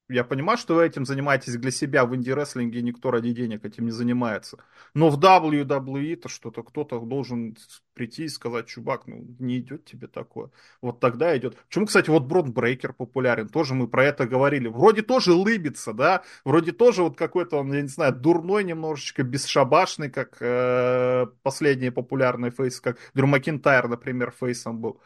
я понимаю, что вы этим занимаетесь для себя в инди-рестлинге, никто ради денег этим не занимается. Но в WWE-то что-то кто-то должен прийти и сказать, чувак, ну не идет тебе такое. Вот тогда идет. Почему, кстати, вот Брон Брейкер популярен, тоже мы про это говорили. Вроде тоже лыбится, да, вроде тоже вот какой-то он, я не знаю, дурной немножечко, бесшабашный, как э, последний популярный фейс, как Дрю Макинтайр, например, фейсом был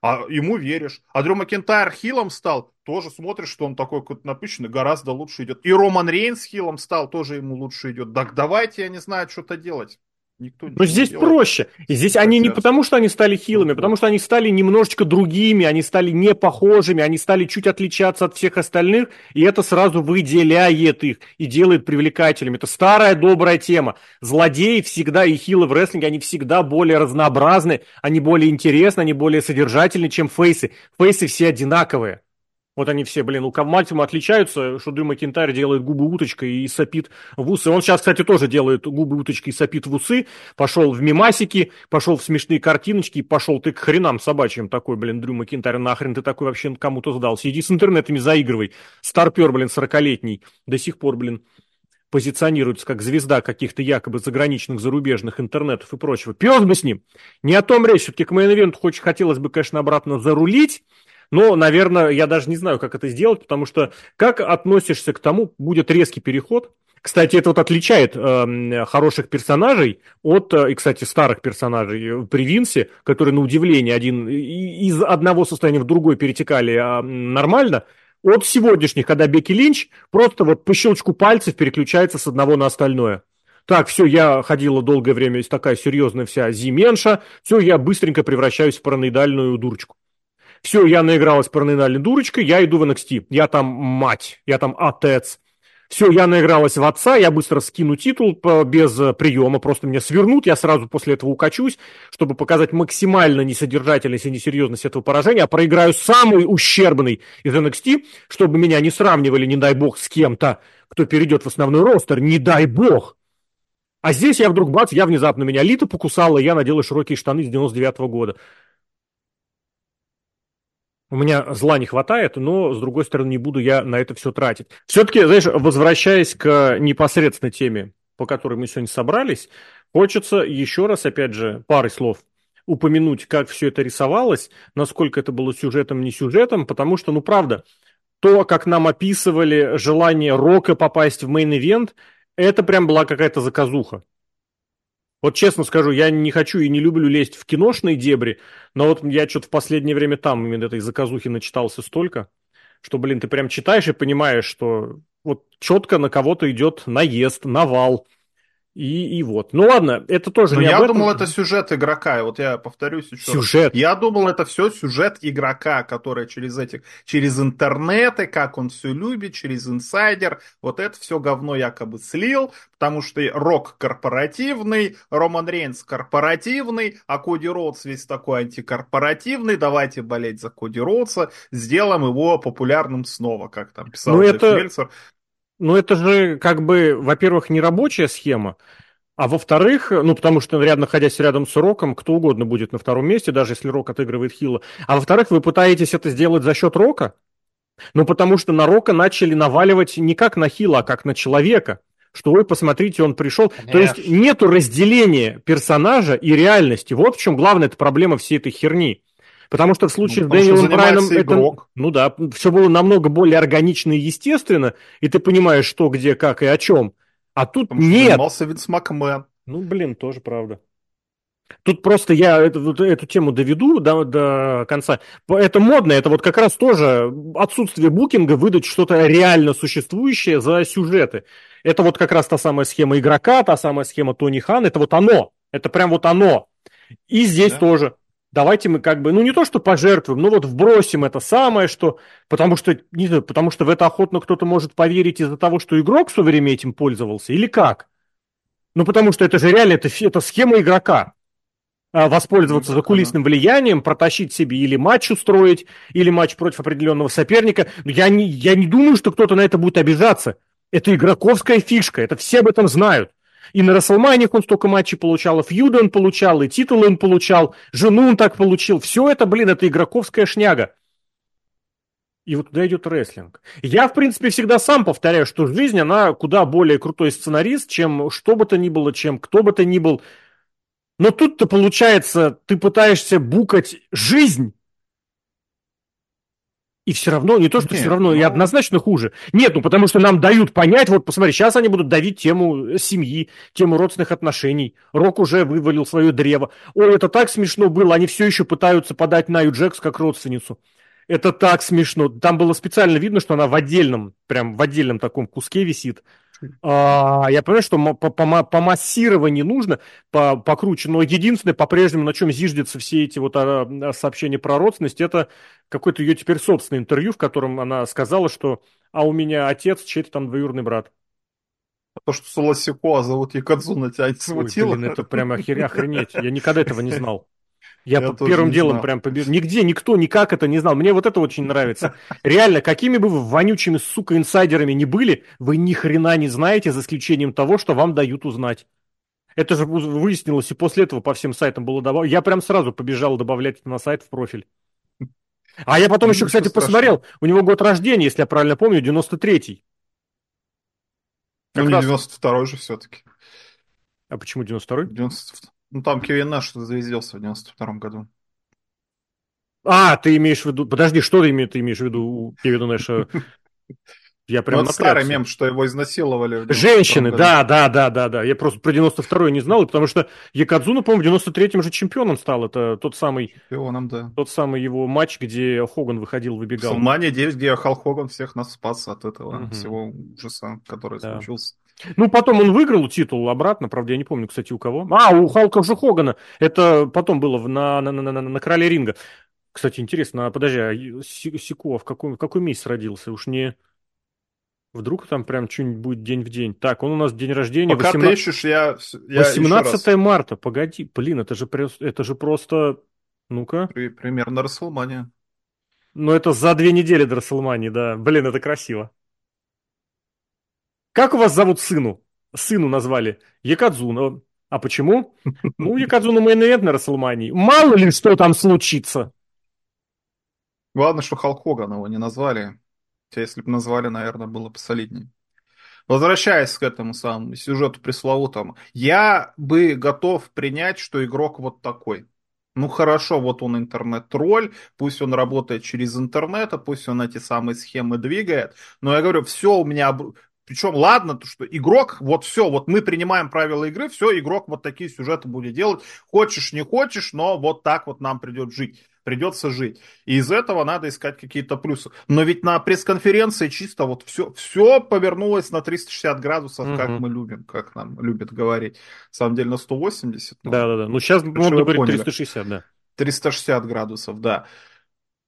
а ему веришь. А Дрю Макинтайр хилом стал, тоже смотришь, что он такой какой-то напыщенный, гораздо лучше идет. И Роман Рейнс хилом стал, тоже ему лучше идет. Так давайте, я не знаю, что-то делать. Никто Но здесь делает. проще. И здесь Хотят. они не потому, что они стали хилыми, потому что они стали немножечко другими, они стали не похожими, они стали чуть отличаться от всех остальных, и это сразу выделяет их и делает привлекательными. Это старая добрая тема. Злодеи всегда и хилы в рестлинге, они всегда более разнообразны, они более интересны, они более содержательны, чем фейсы. Фейсы все одинаковые. Вот они все, блин, у Мальтима отличаются, что Дрю Макинтайр делает губы уточкой и сопит в усы. Он сейчас, кстати, тоже делает губы уточкой и сопит в усы. Пошел в мимасики, пошел в смешные картиночки, пошел ты к хренам собачьим такой, блин, Дрю Макинтайр, нахрен ты такой вообще кому-то сдал. Сиди с интернетами заигрывай. Старпер, блин, сорокалетний, до сих пор, блин, позиционируется как звезда каких-то якобы заграничных, зарубежных интернетов и прочего. Пес бы с ним. Не о том речь. Все-таки к мейн-ивенту хоть хотелось бы, конечно, обратно зарулить, но, наверное, я даже не знаю, как это сделать, потому что как относишься к тому, будет резкий переход. Кстати, это вот отличает э, хороших персонажей от, э, и, кстати, старых персонажей при Винсе, которые, на удивление, один из одного состояния в другое перетекали э, нормально, от сегодняшних, когда Бекки Линч просто вот по щелчку пальцев переключается с одного на остальное. Так, все, я ходила долгое время, такая серьезная вся зименша, все, я быстренько превращаюсь в параноидальную дурочку. Все, я наигралась параноидальной дурочкой, я иду в NXT. Я там мать, я там отец. Все, я наигралась в отца, я быстро скину титул без приема, просто меня свернут, я сразу после этого укачусь, чтобы показать максимально несодержательность и несерьезность этого поражения, а проиграю самый ущербный из NXT, чтобы меня не сравнивали, не дай бог, с кем-то, кто перейдет в основной ростер, не дай бог. А здесь я вдруг, бац, я внезапно меня Лита покусала, я надела широкие штаны с 99 -го года. У меня зла не хватает, но, с другой стороны, не буду я на это все тратить. Все-таки, знаешь, возвращаясь к непосредственной теме, по которой мы сегодня собрались, хочется еще раз, опять же, парой слов упомянуть, как все это рисовалось, насколько это было сюжетом, не сюжетом, потому что, ну, правда, то, как нам описывали желание Рока попасть в main event, это прям была какая-то заказуха. Вот честно скажу, я не хочу и не люблю лезть в киношные дебри, но вот я что-то в последнее время там именно этой заказухи начитался столько, что, блин, ты прям читаешь и понимаешь, что вот четко на кого-то идет наезд, навал, и, и вот. Ну ладно, это тоже Но не я думал, это сюжет игрока. Вот я повторюсь еще Сюжет. Раз. Я думал, это все сюжет игрока, который через этих, через интернеты, как он все любит, через инсайдер. Вот это все говно якобы слил, потому что Рок корпоративный, Роман Рейнс корпоративный, а Коди Роудс весь такой антикорпоративный. Давайте болеть за Коди Роудса, сделаем его популярным снова, как там писал ну, это... Мельцер. Ну, это же как бы, во-первых, не рабочая схема, а во-вторых, ну, потому что, рядом, находясь рядом с Роком, кто угодно будет на втором месте, даже если Рок отыгрывает Хила. А во-вторых, вы пытаетесь это сделать за счет Рока? Ну, потому что на Рока начали наваливать не как на Хила, а как на человека. Что, ой, посмотрите, он пришел. Конечно. То есть нету разделения персонажа и реальности. Вот в чем главная эта проблема всей этой херни. Потому что в случае ну, с Дэниелом Брайаном это, ну да, все было намного более органично и естественно, и ты понимаешь, что, где, как и о чем. А тут Потому нет. Занимался Винс Макмен. Ну, блин, тоже правда. Тут просто я эту, эту тему доведу до, до конца. Это модно, это вот как раз тоже отсутствие букинга выдать что-то реально существующее за сюжеты. Это вот как раз та самая схема игрока, та самая схема Тони Хан, это вот оно, это прям вот оно. И здесь да. тоже. Давайте мы как бы, ну не то, что пожертвуем, но вот вбросим это самое, что, потому что, не знаю, потому что в это охотно кто-то может поверить из-за того, что игрок все время этим пользовался, или как? Ну потому что это же реально, это, это схема игрока. А, воспользоваться закулисным влиянием, протащить себе или матч устроить, или матч против определенного соперника. Я не, я не думаю, что кто-то на это будет обижаться. Это игроковская фишка, это все об этом знают. И на Расселманиях он столько матчей получал, и фьюды он получал, и титулы он получал, жену он так получил. Все это, блин, это игроковская шняга. И вот туда идет рестлинг. Я, в принципе, всегда сам повторяю, что жизнь, она куда более крутой сценарист, чем что бы то ни было, чем кто бы то ни был. Но тут-то получается, ты пытаешься букать жизнь, и все равно, не то, что Нет, все равно, ну... и однозначно хуже. Нет, ну потому что нам дают понять, вот посмотри, сейчас они будут давить тему семьи, тему родственных отношений. Рок уже вывалил свое древо. Ой, это так смешно было, они все еще пытаются подать Наю Джекс как родственницу. Это так смешно. Там было специально видно, что она в отдельном, прям в отдельном таком куске висит. А, я понимаю, что по, по, по массированию нужно по, покруче, но единственное, по-прежнему, на чем зиждятся все эти вот а, а, сообщения про родственность, это какое-то ее теперь собственное интервью, в котором она сказала, что «а у меня отец чей-то там двоюродный брат». То, что Солосико зовут Якадзуна, тебя не смутило? Ой, блин, это прям охренеть. Я никогда этого не знал. Я, я первым делом прям побежал. Нигде никто никак это не знал. Мне вот это очень нравится. Реально, какими бы вы вонючими, сука, инсайдерами не были, вы ни хрена не знаете, за исключением того, что вам дают узнать. Это же выяснилось, и после этого по всем сайтам было добавлено. Я прям сразу побежал добавлять это на сайт в профиль. А я потом ну, еще, кстати, посмотрел. У него год рождения, если я правильно помню, 93-й. Ну, не раз... 92-й же все-таки. А почему 92-й? 92 ну, там Кевин Наш звездился в 92 году. А, ты имеешь в виду... Подожди, что ты, имеешь, ты имеешь в виду у Кевина Нэша? Я прям ну, старый мем, что его изнасиловали. Женщины, да, да, да, да, да. Я просто про 92-й не знал, потому что Якадзуна, по-моему, в 93-м же чемпионом стал. Это тот самый... Чемпионом, да. Тот самый его матч, где Хоган выходил, выбегал. Салмания 9, где Халк Хоган всех нас спас от этого угу. всего ужаса, который да. случился. Ну, потом он выиграл титул обратно, правда, я не помню, кстати, у кого. А, у Халка же Хогана. Это потом было на, на, на, на, на короле ринга. Кстати, интересно, а подожди, а Сико в какой, в какой месяц родился? Уж не... Вдруг там прям что-нибудь будет день в день. Так, он у нас день рождения. Пока 18... ты ищешь, я, я 18 марта, погоди. Блин, это же, это же просто... Ну-ка. Примерно Расселмания. Ну, это за две недели до Расселмании, да. Блин, это красиво. Как у вас зовут сыну? Сыну назвали Якадзуна. А почему? Ну, Якадзуна мейн на Расселмании. Мало ли что там случится. Главное, что Халк Хоган его не назвали. Хотя если бы назвали, наверное, было бы солиднее. Возвращаясь к этому самому сюжету пресловутому, я бы готов принять, что игрок вот такой. Ну хорошо, вот он интернет-тролль, пусть он работает через интернет, а пусть он эти самые схемы двигает, но я говорю, все у меня причем, ладно, то, что игрок, вот все, вот мы принимаем правила игры, все, игрок вот такие сюжеты будет делать. Хочешь, не хочешь, но вот так вот нам придет жить. Придется жить. И из этого надо искать какие-то плюсы. Но ведь на пресс-конференции чисто вот все, все повернулось на 360 градусов, угу. как мы любим, как нам любят говорить. На самом деле на 180. Ну, Да-да-да. Ну, сейчас можно говорить 360, да. 360 градусов, да.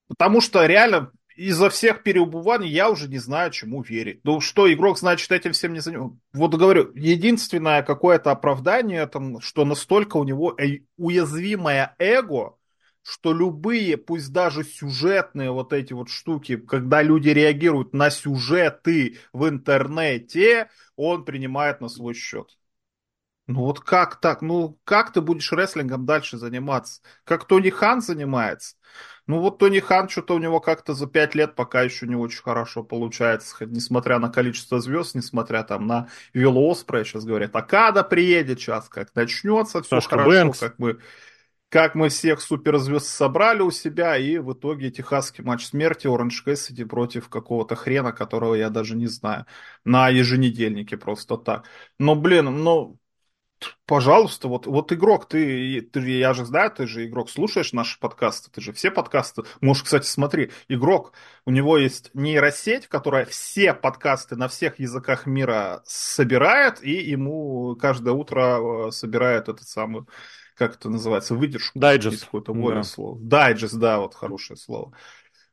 Потому что реально из-за всех переубываний я уже не знаю, чему верить. Ну что, игрок, значит, этим всем не занимается. Вот говорю, единственное какое-то оправдание, там, что настолько у него э, уязвимое эго, что любые, пусть даже сюжетные вот эти вот штуки, когда люди реагируют на сюжеты в интернете, он принимает на свой счет. Ну вот как так? Ну как ты будешь рестлингом дальше заниматься? Как Тони Хан занимается? Ну вот Тони Хан что-то у него как-то за пять лет пока еще не очень хорошо получается, несмотря на количество звезд, несмотря там на Виллу Оспрея, сейчас говорят, а когда приедет сейчас, как начнется, все Сашка хорошо, Бэнкс. как мы как мы всех суперзвезд собрали у себя, и в итоге техасский матч смерти Оранж Кэссиди против какого-то хрена, которого я даже не знаю, на еженедельнике просто так. Но, блин, ну, Пожалуйста, вот, вот игрок, ты, ты, я же знаю, ты же игрок, слушаешь наши подкасты, ты же все подкасты, можешь, кстати, смотри, игрок, у него есть нейросеть, которая все подкасты на всех языках мира собирает, и ему каждое утро э, собирает этот самый, как это называется, выдержку. Дайджест. Какое-то да. слово. Дайджест, да, вот хорошее слово.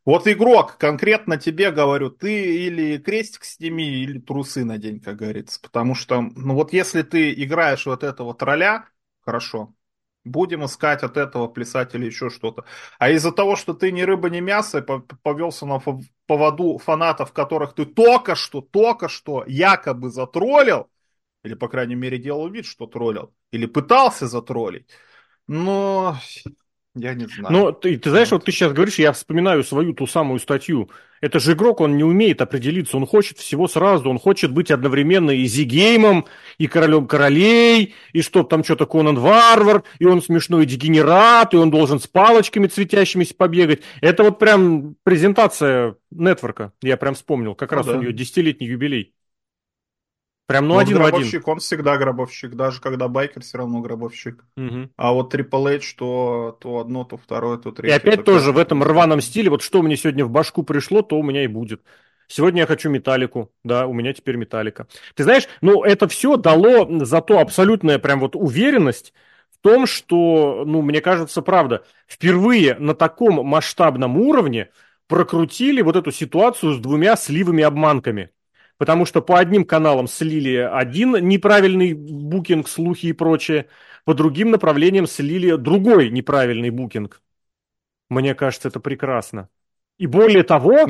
Вот игрок, конкретно тебе говорю, ты или крестик сними, или трусы надень, как говорится. Потому что, ну вот если ты играешь вот этого тролля, хорошо, будем искать от этого плясать или еще что-то. А из-за того, что ты ни рыба, ни мясо, повелся на поводу фанатов, которых ты только что, только что якобы затроллил, или, по крайней мере, делал вид, что троллил, или пытался затроллить, но я не знаю. Но ты, ты знаешь, вот. ты сейчас говоришь, я вспоминаю свою ту самую статью. Это же игрок, он не умеет определиться, он хочет всего сразу, он хочет быть одновременно и Зигеймом, и королем королей, и что там что-то Конан Варвар, и он смешной дегенерат, и он должен с палочками светящимися побегать. Это вот прям презентация нетворка, я прям вспомнил, как ну, раз да. у нее десятилетний юбилей. Прям ну, ну один гробовщик, в один. он всегда гробовщик, даже когда байкер все равно гробовщик. Угу. А вот Triple H то, то одно, то второе, то третье. И опять то тоже в этом рваном стиле, вот что мне сегодня в башку пришло, то у меня и будет. Сегодня я хочу металлику, да, у меня теперь металлика. Ты знаешь, ну это все дало зато абсолютная прям вот уверенность в том, что, ну, мне кажется, правда, впервые на таком масштабном уровне прокрутили вот эту ситуацию с двумя сливами-обманками потому что по одним каналам слили один неправильный букинг, слухи и прочее, по другим направлениям слили другой неправильный букинг. Мне кажется, это прекрасно. И более того,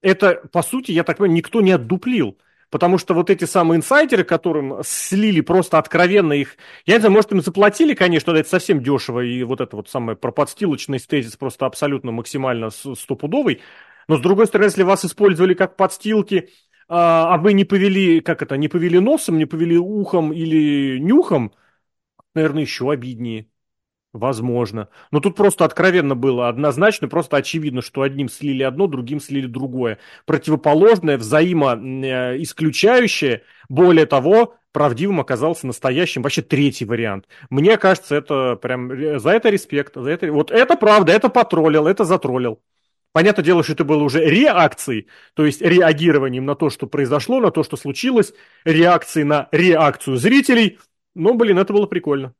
это, по сути, я так понимаю, никто не отдуплил. Потому что вот эти самые инсайдеры, которым слили просто откровенно их... Я не знаю, может, им заплатили, конечно, это совсем дешево, и вот это вот самое про подстилочный тезис просто абсолютно максимально стопудовый. Но, с другой стороны, если вас использовали как подстилки, а, а вы не повели, как это, не повели носом, не повели ухом или нюхом, наверное, еще обиднее. Возможно. Но тут просто откровенно было однозначно, просто очевидно, что одним слили одно, другим слили другое. Противоположное, взаимоисключающее. Более того, правдивым оказался настоящим вообще третий вариант. Мне кажется, это прям за это респект. За это, вот это правда, это потроллил, это затроллил. Понятное дело, что это было уже реакцией, то есть реагированием на то, что произошло, на то, что случилось, реакцией на реакцию зрителей. Но, блин, это было прикольно.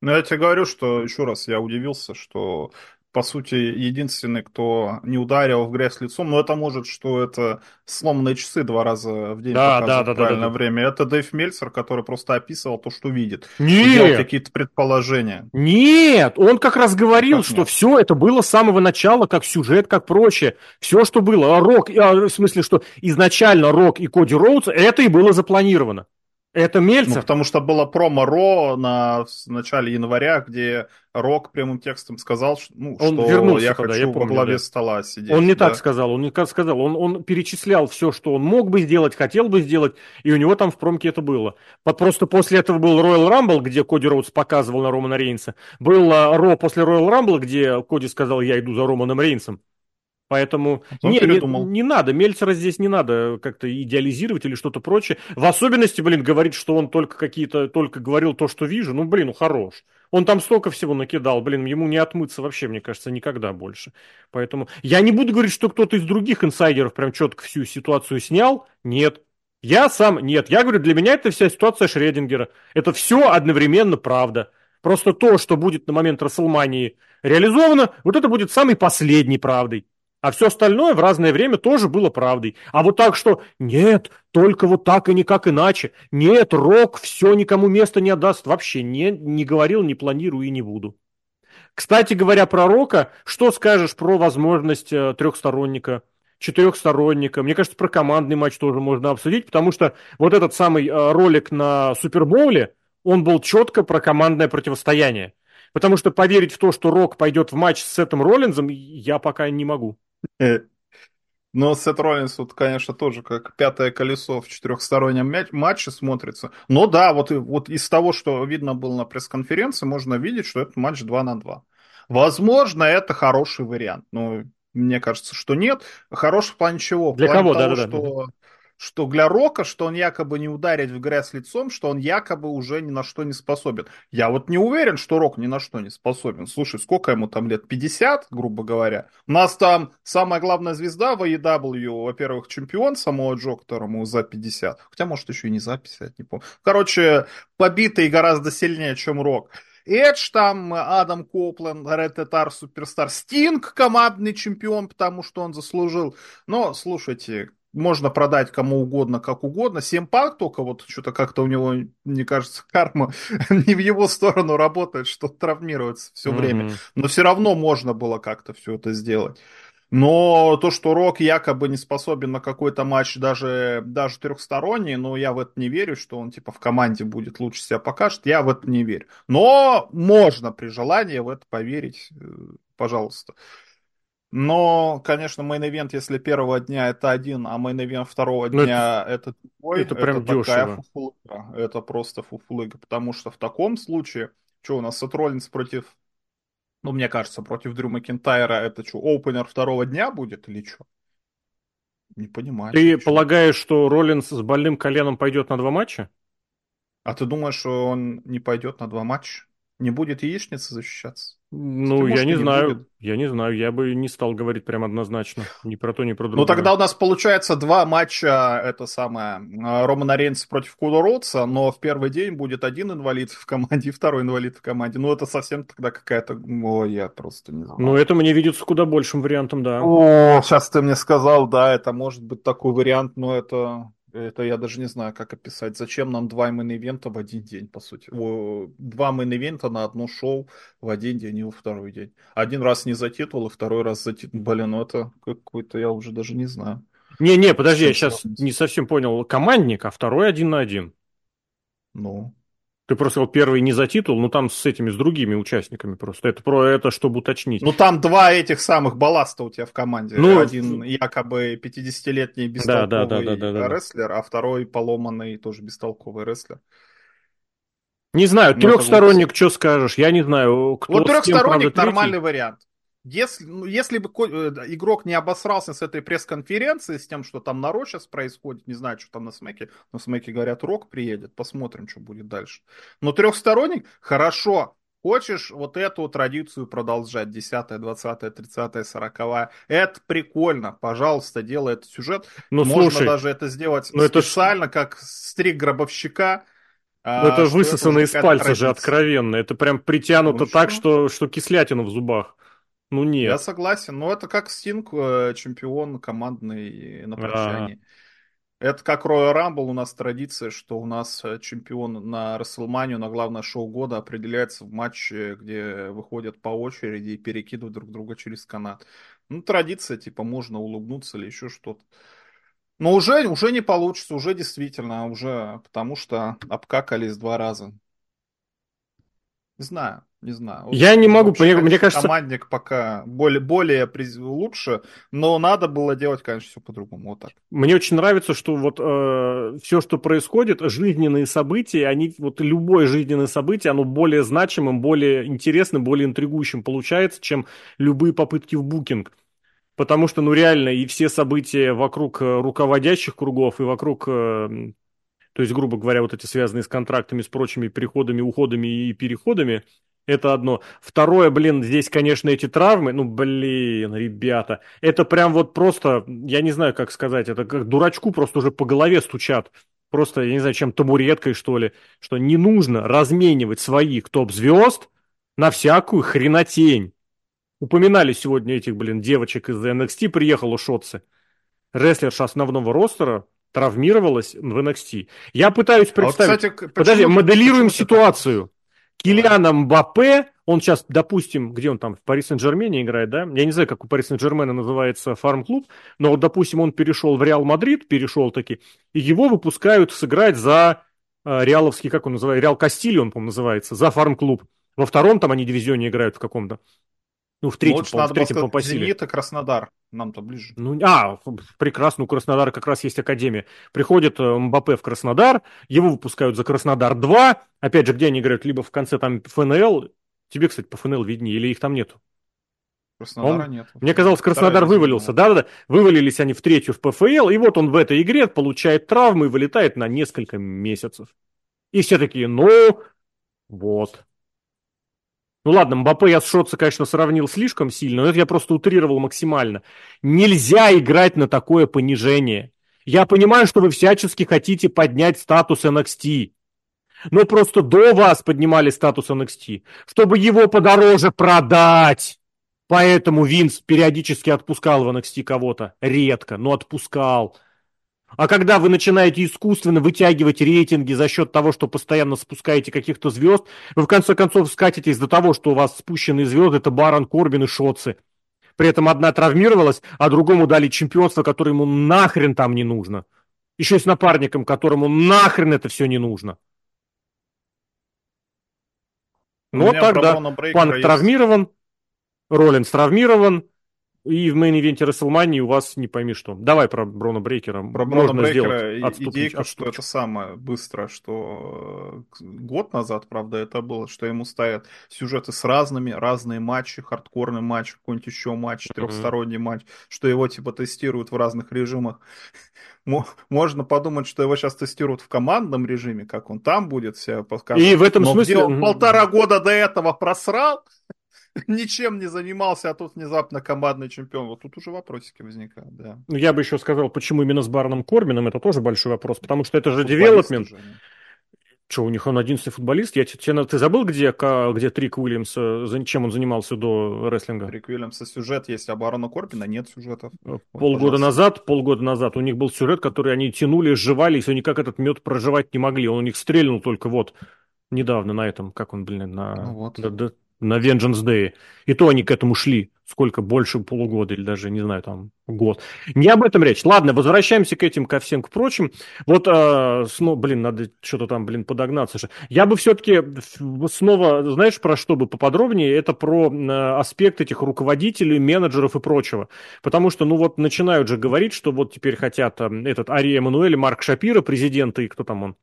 Ну, я тебе говорю, что, еще раз, я удивился, что по сути, единственный, кто не ударил в грязь лицом, но это может, что это сломанные часы два раза в день да, показывают да, да, правильное да, да, время. Это Дэйв Мельцер, который просто описывал то, что видит. Нет! Какие-то предположения. Нет! Он как раз говорил, как что нет? все это было с самого начала, как сюжет, как прочее. Все, что было. А Рок, а, в смысле, что изначально Рок и Коди Роудс, это и было запланировано. Это Мельцер? Ну, потому что было промо Ро на в начале января, где Рок прямым текстом сказал, что, ну, он что вернулся я туда, хочу я помню, во главе да. стола сидеть. Он не да. так сказал, он не так сказал. Он, он перечислял все, что он мог бы сделать, хотел бы сделать, и у него там в промке это было. Просто после этого был Royal Rumble, где Коди Роудс показывал на Романа Рейнса. Был Ро после Royal Rumble, где Коди сказал, я иду за Романом Рейнсом. Поэтому не, не, не надо, Мельцера здесь не надо как-то идеализировать или что-то прочее. В особенности, блин, говорит, что он только какие-то, только говорил то, что вижу. Ну, блин, ну хорош. Он там столько всего накидал, блин, ему не отмыться вообще, мне кажется, никогда больше. Поэтому я не буду говорить, что кто-то из других инсайдеров прям четко всю ситуацию снял. Нет. Я сам, нет. Я говорю, для меня это вся ситуация Шредингера. Это все одновременно правда. Просто то, что будет на момент Расселмании реализовано, вот это будет самой последней правдой. А все остальное в разное время тоже было правдой. А вот так, что нет, только вот так и никак иначе. Нет, Рок все никому места не отдаст. Вообще не, не говорил, не планирую и не буду. Кстати говоря про Рока, что скажешь про возможность э, трехсторонника, четырехсторонника? Мне кажется, про командный матч тоже можно обсудить, потому что вот этот самый э, ролик на Супербоуле, он был четко про командное противостояние. Потому что поверить в то, что Рок пойдет в матч с Сетом Роллинзом, я пока не могу. Но Сет Роллинс, вот, конечно, тоже как пятое колесо в четырехстороннем матче смотрится. Но да, вот, вот из того, что видно было на пресс-конференции, можно видеть, что это матч 2 на 2. Возможно, это хороший вариант. Но мне кажется, что нет. Хороший в плане чего? В Для плане кого? Того, да, да, что, да. Что для Рока, что он якобы не ударит в грязь лицом, что он якобы уже ни на что не способен. Я вот не уверен, что Рок ни на что не способен. Слушай, сколько ему там лет? 50, грубо говоря. У нас там самая главная звезда в AEW, во-первых, чемпион самого Джо, которому за 50. Хотя, может, еще и не за 50, не помню. Короче, побитый гораздо сильнее, чем Рок. Эдж там, Адам Коплен, Ред Татар, Суперстар, Стинг, командный чемпион, потому что он заслужил. Но, слушайте, можно продать кому угодно, как угодно. Семпак только вот что-то как-то у него, мне кажется, карма не в его сторону работает, что травмируется все mm-hmm. время. Но все равно можно было как-то все это сделать. Но то, что Рок якобы не способен на какой-то матч даже, даже трехсторонний, но я в это не верю, что он типа в команде будет лучше себя покажет, я в это не верю. Но можно при желании в это поверить, э, пожалуйста. Но, конечно, main event, если первого дня это один, а main event второго Но ну, дня это, это другой, это прям это дешево. Фуфлыга. Это просто фуфлыга, потому что в таком случае, что у нас Сет против, ну, мне кажется, против Дрю Макентайра, это что, opener второго дня будет или что? Не понимаю. Ты что. полагаешь, что Роллинс с больным коленом пойдет на два матча? А ты думаешь, что он не пойдет на два матча? Не будет яичница защищаться? Ну, я не, не знаю. Будет. Я не знаю. Я бы не стал говорить прям однозначно. Ни про то, ни про другое. Ну, тогда у нас получается два матча, это самое, Романа Рейнса против Куда Роудса, но в первый день будет один инвалид в команде и второй инвалид в команде. Ну, это совсем тогда какая-то... О, я просто не знаю. Ну, это мне видится куда большим вариантом, да. О, сейчас ты мне сказал, да, это может быть такой вариант, но это... Это я даже не знаю, как описать. Зачем нам два main event а в один день, по сути? О, два main event а на одно шоу в один день и во второй день. Один раз не за титул, и второй раз за титул. Блин, ну это какой-то, я уже даже не знаю. Не-не, подожди, я сейчас не совсем понял. Командник, а второй один на один. Ну. Ты просто вот первый не за титул, ну там с этими, с другими участниками просто. Это про это, чтобы уточнить. Ну там два этих самых балласта у тебя в команде. Ну, Один якобы 50-летний бестолковый да, да, да, да, да, рестлер, а второй поломанный тоже бестолковый рестлер. Не знаю, трехсторонник, что скажешь? Я не знаю. Кто вот трехсторонник нормальный вариант. Если, ну, если бы э, игрок не обосрался с этой пресс-конференции, с тем, что там на Ро сейчас происходит, не знаю, что там на Смеке, но Смеке говорят, Рок приедет, посмотрим, что будет дальше. Но трехсторонник, хорошо, Хочешь вот эту традицию продолжать, 10 20 30 40 это прикольно, пожалуйста, делай этот сюжет. Ну, Можно слушай, даже это сделать ну, специально, это... как стрик гробовщика, а, ну, это высосано из пальца традиция. же откровенно. Это прям притянуто ну, так, что, что кислятина в зубах. Ну нет. Я согласен, но это как Стинг, э, чемпион командный на прощании. А-а-а. Это как Royal Rumble, у нас традиция, что у нас э, чемпион на WrestleMania, на главное шоу года определяется в матче, где выходят по очереди и перекидывают друг друга через канат. Ну, традиция, типа, можно улыбнуться или еще что-то. Но уже, уже не получится, уже действительно, уже потому что обкакались два раза. Не знаю. Не знаю. Я не могу, мне, мне кажется... Командник пока более, более лучше, но надо было делать, конечно, все по-другому. Вот так. Мне очень нравится, что вот э, все, что происходит, жизненные события, они, вот любое жизненное событие, оно более значимым, более интересным, более интригующим получается, чем любые попытки в букинг. Потому что, ну, реально, и все события вокруг э, руководящих кругов, и вокруг э, то есть, грубо говоря, вот эти связанные с контрактами, с прочими приходами, уходами и переходами, это одно. Второе, блин, здесь, конечно, эти травмы, ну, блин, ребята, это прям вот просто, я не знаю, как сказать, это как дурачку просто уже по голове стучат. Просто, я не знаю, чем табуреткой, что ли, что не нужно разменивать своих топ-звезд на всякую хренотень. Упоминали сегодня этих, блин, девочек из NXT, приехала Шотцы. Рестлерша основного roster а травмировалась в NXT. Я пытаюсь представить... А вот, кстати, Подожди, моделируем ситуацию. Так? Килиана Мбаппе, он сейчас, допустим, где он там, в Пари Сен-Жермене играет, да? Я не знаю, как у Пари Сен-Жермена называется фарм-клуб, но вот, допустим, он перешел в Реал Мадрид, перешел таки, и его выпускают сыграть за э, Реаловский, как он называется, Реал Кастиль он, по-моему, называется, за фарм-клуб. Во втором там они дивизионе играют в каком-то. Ну, в третьем, Лучше надо в третьем по силе. Зенит и Краснодар. Нам-то ближе. Ну, а, прекрасно, у Краснодара как раз есть академия. Приходит э, Мбаппе в Краснодар, его выпускают за Краснодар 2. Опять же, где они играют? Либо в конце там ФНЛ. Тебе, кстати, по ФНЛ виднее, или их там нету? Краснодара он... нет. Мне казалось, Краснодар вывалился. Да-да-да, вывалились они в третью в ПФЛ, и вот он в этой игре получает травмы и вылетает на несколько месяцев. И все такие, ну, вот. Ну ладно, Мбаппе я с Шотца, конечно, сравнил слишком сильно, но это я просто утрировал максимально. Нельзя играть на такое понижение. Я понимаю, что вы всячески хотите поднять статус NXT. Но просто до вас поднимали статус NXT, чтобы его подороже продать. Поэтому Винс периодически отпускал в NXT кого-то. Редко, но отпускал. А когда вы начинаете искусственно вытягивать рейтинги за счет того, что постоянно спускаете каких-то звезд, вы в конце концов скатитесь до того, что у вас спущенные звезды это Барон Корбин и Шоцы. При этом одна травмировалась, а другому дали чемпионство, которое ему нахрен там не нужно. Еще и с напарником, которому нахрен это все не нужно. Но тогда Панк есть... травмирован, Роллинс травмирован, и в main event е Расселмании у вас не пойми что. Давай про Брона Брейкера. Про Брона Брейкера идейка, что это самое быстро, что э, год назад, правда, это было, что ему ставят сюжеты с разными, разные матчи, хардкорный матч, какой-нибудь еще матч, трехсторонний mm-hmm. матч, что его типа тестируют в разных режимах. Можно подумать, что его сейчас тестируют в командном режиме, как он там будет себя показывать. И в этом Но смысле... он полтора года до этого просрал, ничем не занимался, а тут внезапно командный чемпион. Вот тут уже вопросики возникают, да. Ну, я бы еще сказал, почему именно с Барном Корбином, это тоже большой вопрос, потому что это же девелопмент. Что, у них он одиннадцатый футболист? Я, тебе, ты забыл, где, где Трик Уильямс, чем он занимался до рестлинга? Трик Уильямса сюжет есть, а Барона Корбина нет сюжетов. Э, полгода вот, назад, полгода назад у них был сюжет, который они тянули, сживали, и никак этот мед проживать не могли. Он у них стрельнул только вот недавно на этом, как он, блин, на... Ну вот. Да, да, на Vengeance Day. И то они к этому шли. Сколько? Больше полугода или даже, не знаю, там, год. Не об этом речь. Ладно, возвращаемся к этим, ко всем к прочим. Вот, э, снова, блин, надо что-то там, блин, подогнаться же. Я бы все-таки снова, знаешь, про что бы поподробнее? Это про э, аспект этих руководителей, менеджеров и прочего. Потому что, ну вот, начинают же говорить, что вот теперь хотят э, этот Ари Эммануэль, Марк Шапира, президент, и кто там он?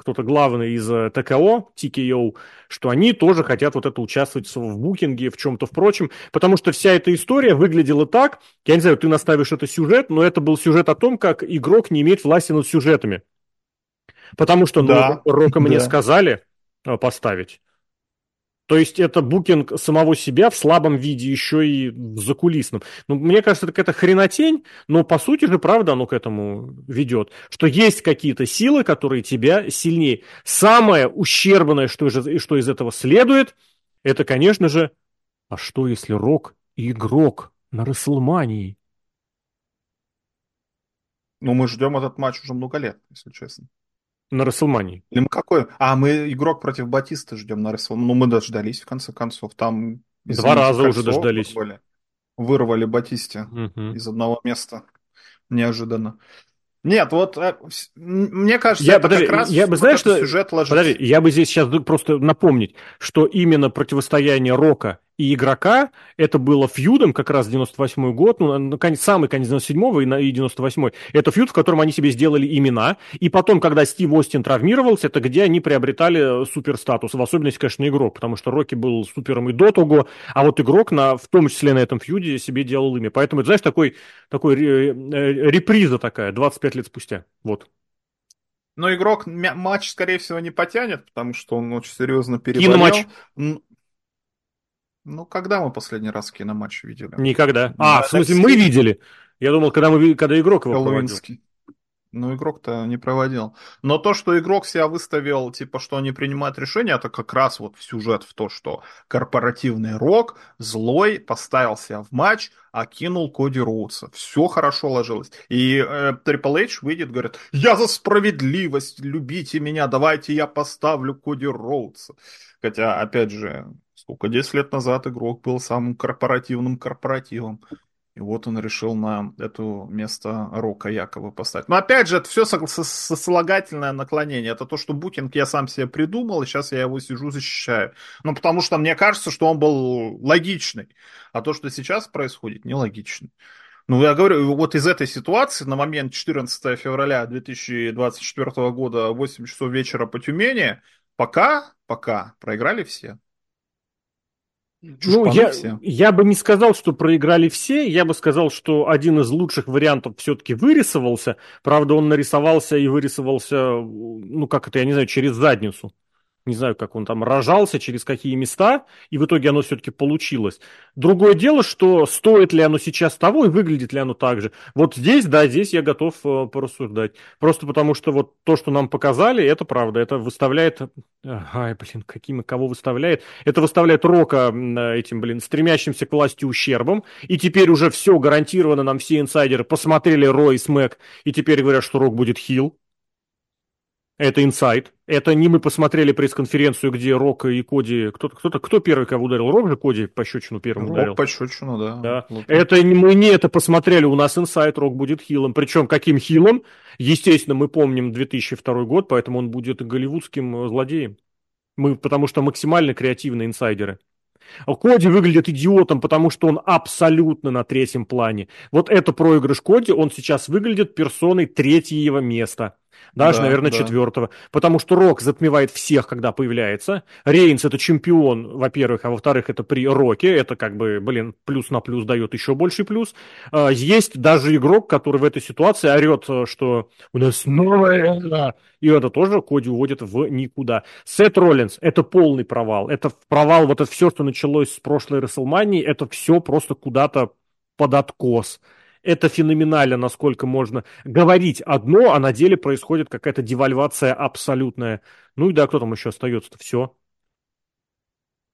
Кто-то главный из э, ТКО, TKO, что они тоже хотят вот это участвовать в букинге, в чем-то впрочем, потому что вся эта история выглядела так, я не знаю, ты наставишь это сюжет, но это был сюжет о том, как игрок не имеет власти над сюжетами. Потому что да. ну, Рока мне да. сказали э, поставить. То есть это букинг самого себя в слабом виде, еще и закулисном. Ну, мне кажется, это какая-то хренотень, но по сути же, правда, оно к этому ведет. Что есть какие-то силы, которые тебя сильнее. Самое ущербное, что из, что из этого следует, это, конечно же, а что если Рок игрок на Расселмании? Ну, мы ждем этот матч уже много лет, если честно. На Расселмании. Мы какой? А, мы игрок против Батиста ждем на Расселмании. Ну, мы дождались, в конце концов. Там... Два раза уже дождались. Вырвали, вырвали Батисте угу. из одного места. Неожиданно. Нет, вот э, мне кажется, я, это подожди, как раз я бы, знаешь, что, сюжет ложится. Подожди, я бы здесь сейчас просто напомнить, что именно противостояние Рока и игрока, это было фьюдом как раз 98 год, ну, конец, самый конец 97-го и 98-й. Это фьюд, в котором они себе сделали имена. И потом, когда Стив Остин травмировался, это где они приобретали супер статус. В особенности, конечно, игрок, потому что Рокки был супером и до того, а вот игрок, на, в том числе на этом фьюде, себе делал имя. Поэтому, это, знаешь, такой, такой э, реприза такая, 25 лет спустя. Вот. Но игрок матч, скорее всего, не потянет, потому что он очень серьезно переболел. Киноматч. Ну, когда мы последний раз киноматч видели? Никогда. А, в смысле, мы видели? Я думал, когда, мы, когда игрок его проводил. Ну, игрок-то не проводил. Но то, что игрок себя выставил, типа, что они принимают решения, это как раз вот сюжет в то, что корпоративный рок, злой, поставил себя в матч, а кинул Коди Роудса. Все хорошо ложилось. И э, Triple H выйдет, говорит, я за справедливость, любите меня, давайте я поставлю Коди Роудса. Хотя, опять же, Сколько, 10 лет назад игрок был самым корпоративным корпоративом. И вот он решил на это место Рока якобы поставить. Но опять же, это все сослагательное наклонение. Это то, что Букинг я сам себе придумал, и сейчас я его сижу защищаю. Ну, потому что мне кажется, что он был логичный. А то, что сейчас происходит, нелогичный. Ну, я говорю, вот из этой ситуации на момент 14 февраля 2024 года 8 часов вечера по Тюмени, пока, пока проиграли все. Ну, я, я бы не сказал, что проиграли все, я бы сказал, что один из лучших вариантов все-таки вырисовался. Правда, он нарисовался и вырисовался, ну, как это, я не знаю, через задницу не знаю, как он там рожался, через какие места, и в итоге оно все-таки получилось. Другое дело, что стоит ли оно сейчас того и выглядит ли оно так же. Вот здесь, да, здесь я готов э, порассуждать. Просто потому что вот то, что нам показали, это правда. Это выставляет... Ай, блин, каким кого выставляет? Это выставляет Рока этим, блин, стремящимся к власти ущербом. И теперь уже все гарантированно, нам все инсайдеры посмотрели Рой и Смэк, и теперь говорят, что Рок будет хил. Это инсайт. Это не мы посмотрели пресс-конференцию, где Рок и Коди... Кто, кто, кто первый кого ударил? Рок же Коди пощечину первым Рок ударил? пощечину, да. да. Вот. Это мы не это посмотрели. У нас инсайт Рок будет хилом. Причем каким хилом? Естественно, мы помним 2002 год, поэтому он будет голливудским злодеем. Мы, потому что максимально креативные инсайдеры. Коди выглядит идиотом, потому что он абсолютно на третьем плане. Вот это проигрыш Коди, он сейчас выглядит персоной третьего места. Даже, да, наверное, да. четвертого. Потому что Рок затмевает всех, когда появляется. Рейнс это чемпион, во-первых, а во-вторых, это при Роке. Это как бы, блин, плюс на плюс дает еще больший плюс. А, есть даже игрок, который в этой ситуации орет, э, что у нас новая игра. И это тоже Коди уводит в никуда. Сет Роллинс – это полный провал. Это провал, вот это все, что началось с прошлой Расселмании, это все просто куда-то под откос это феноменально, насколько можно говорить одно, а на деле происходит какая-то девальвация абсолютная. Ну и да, кто там еще остается-то? Все.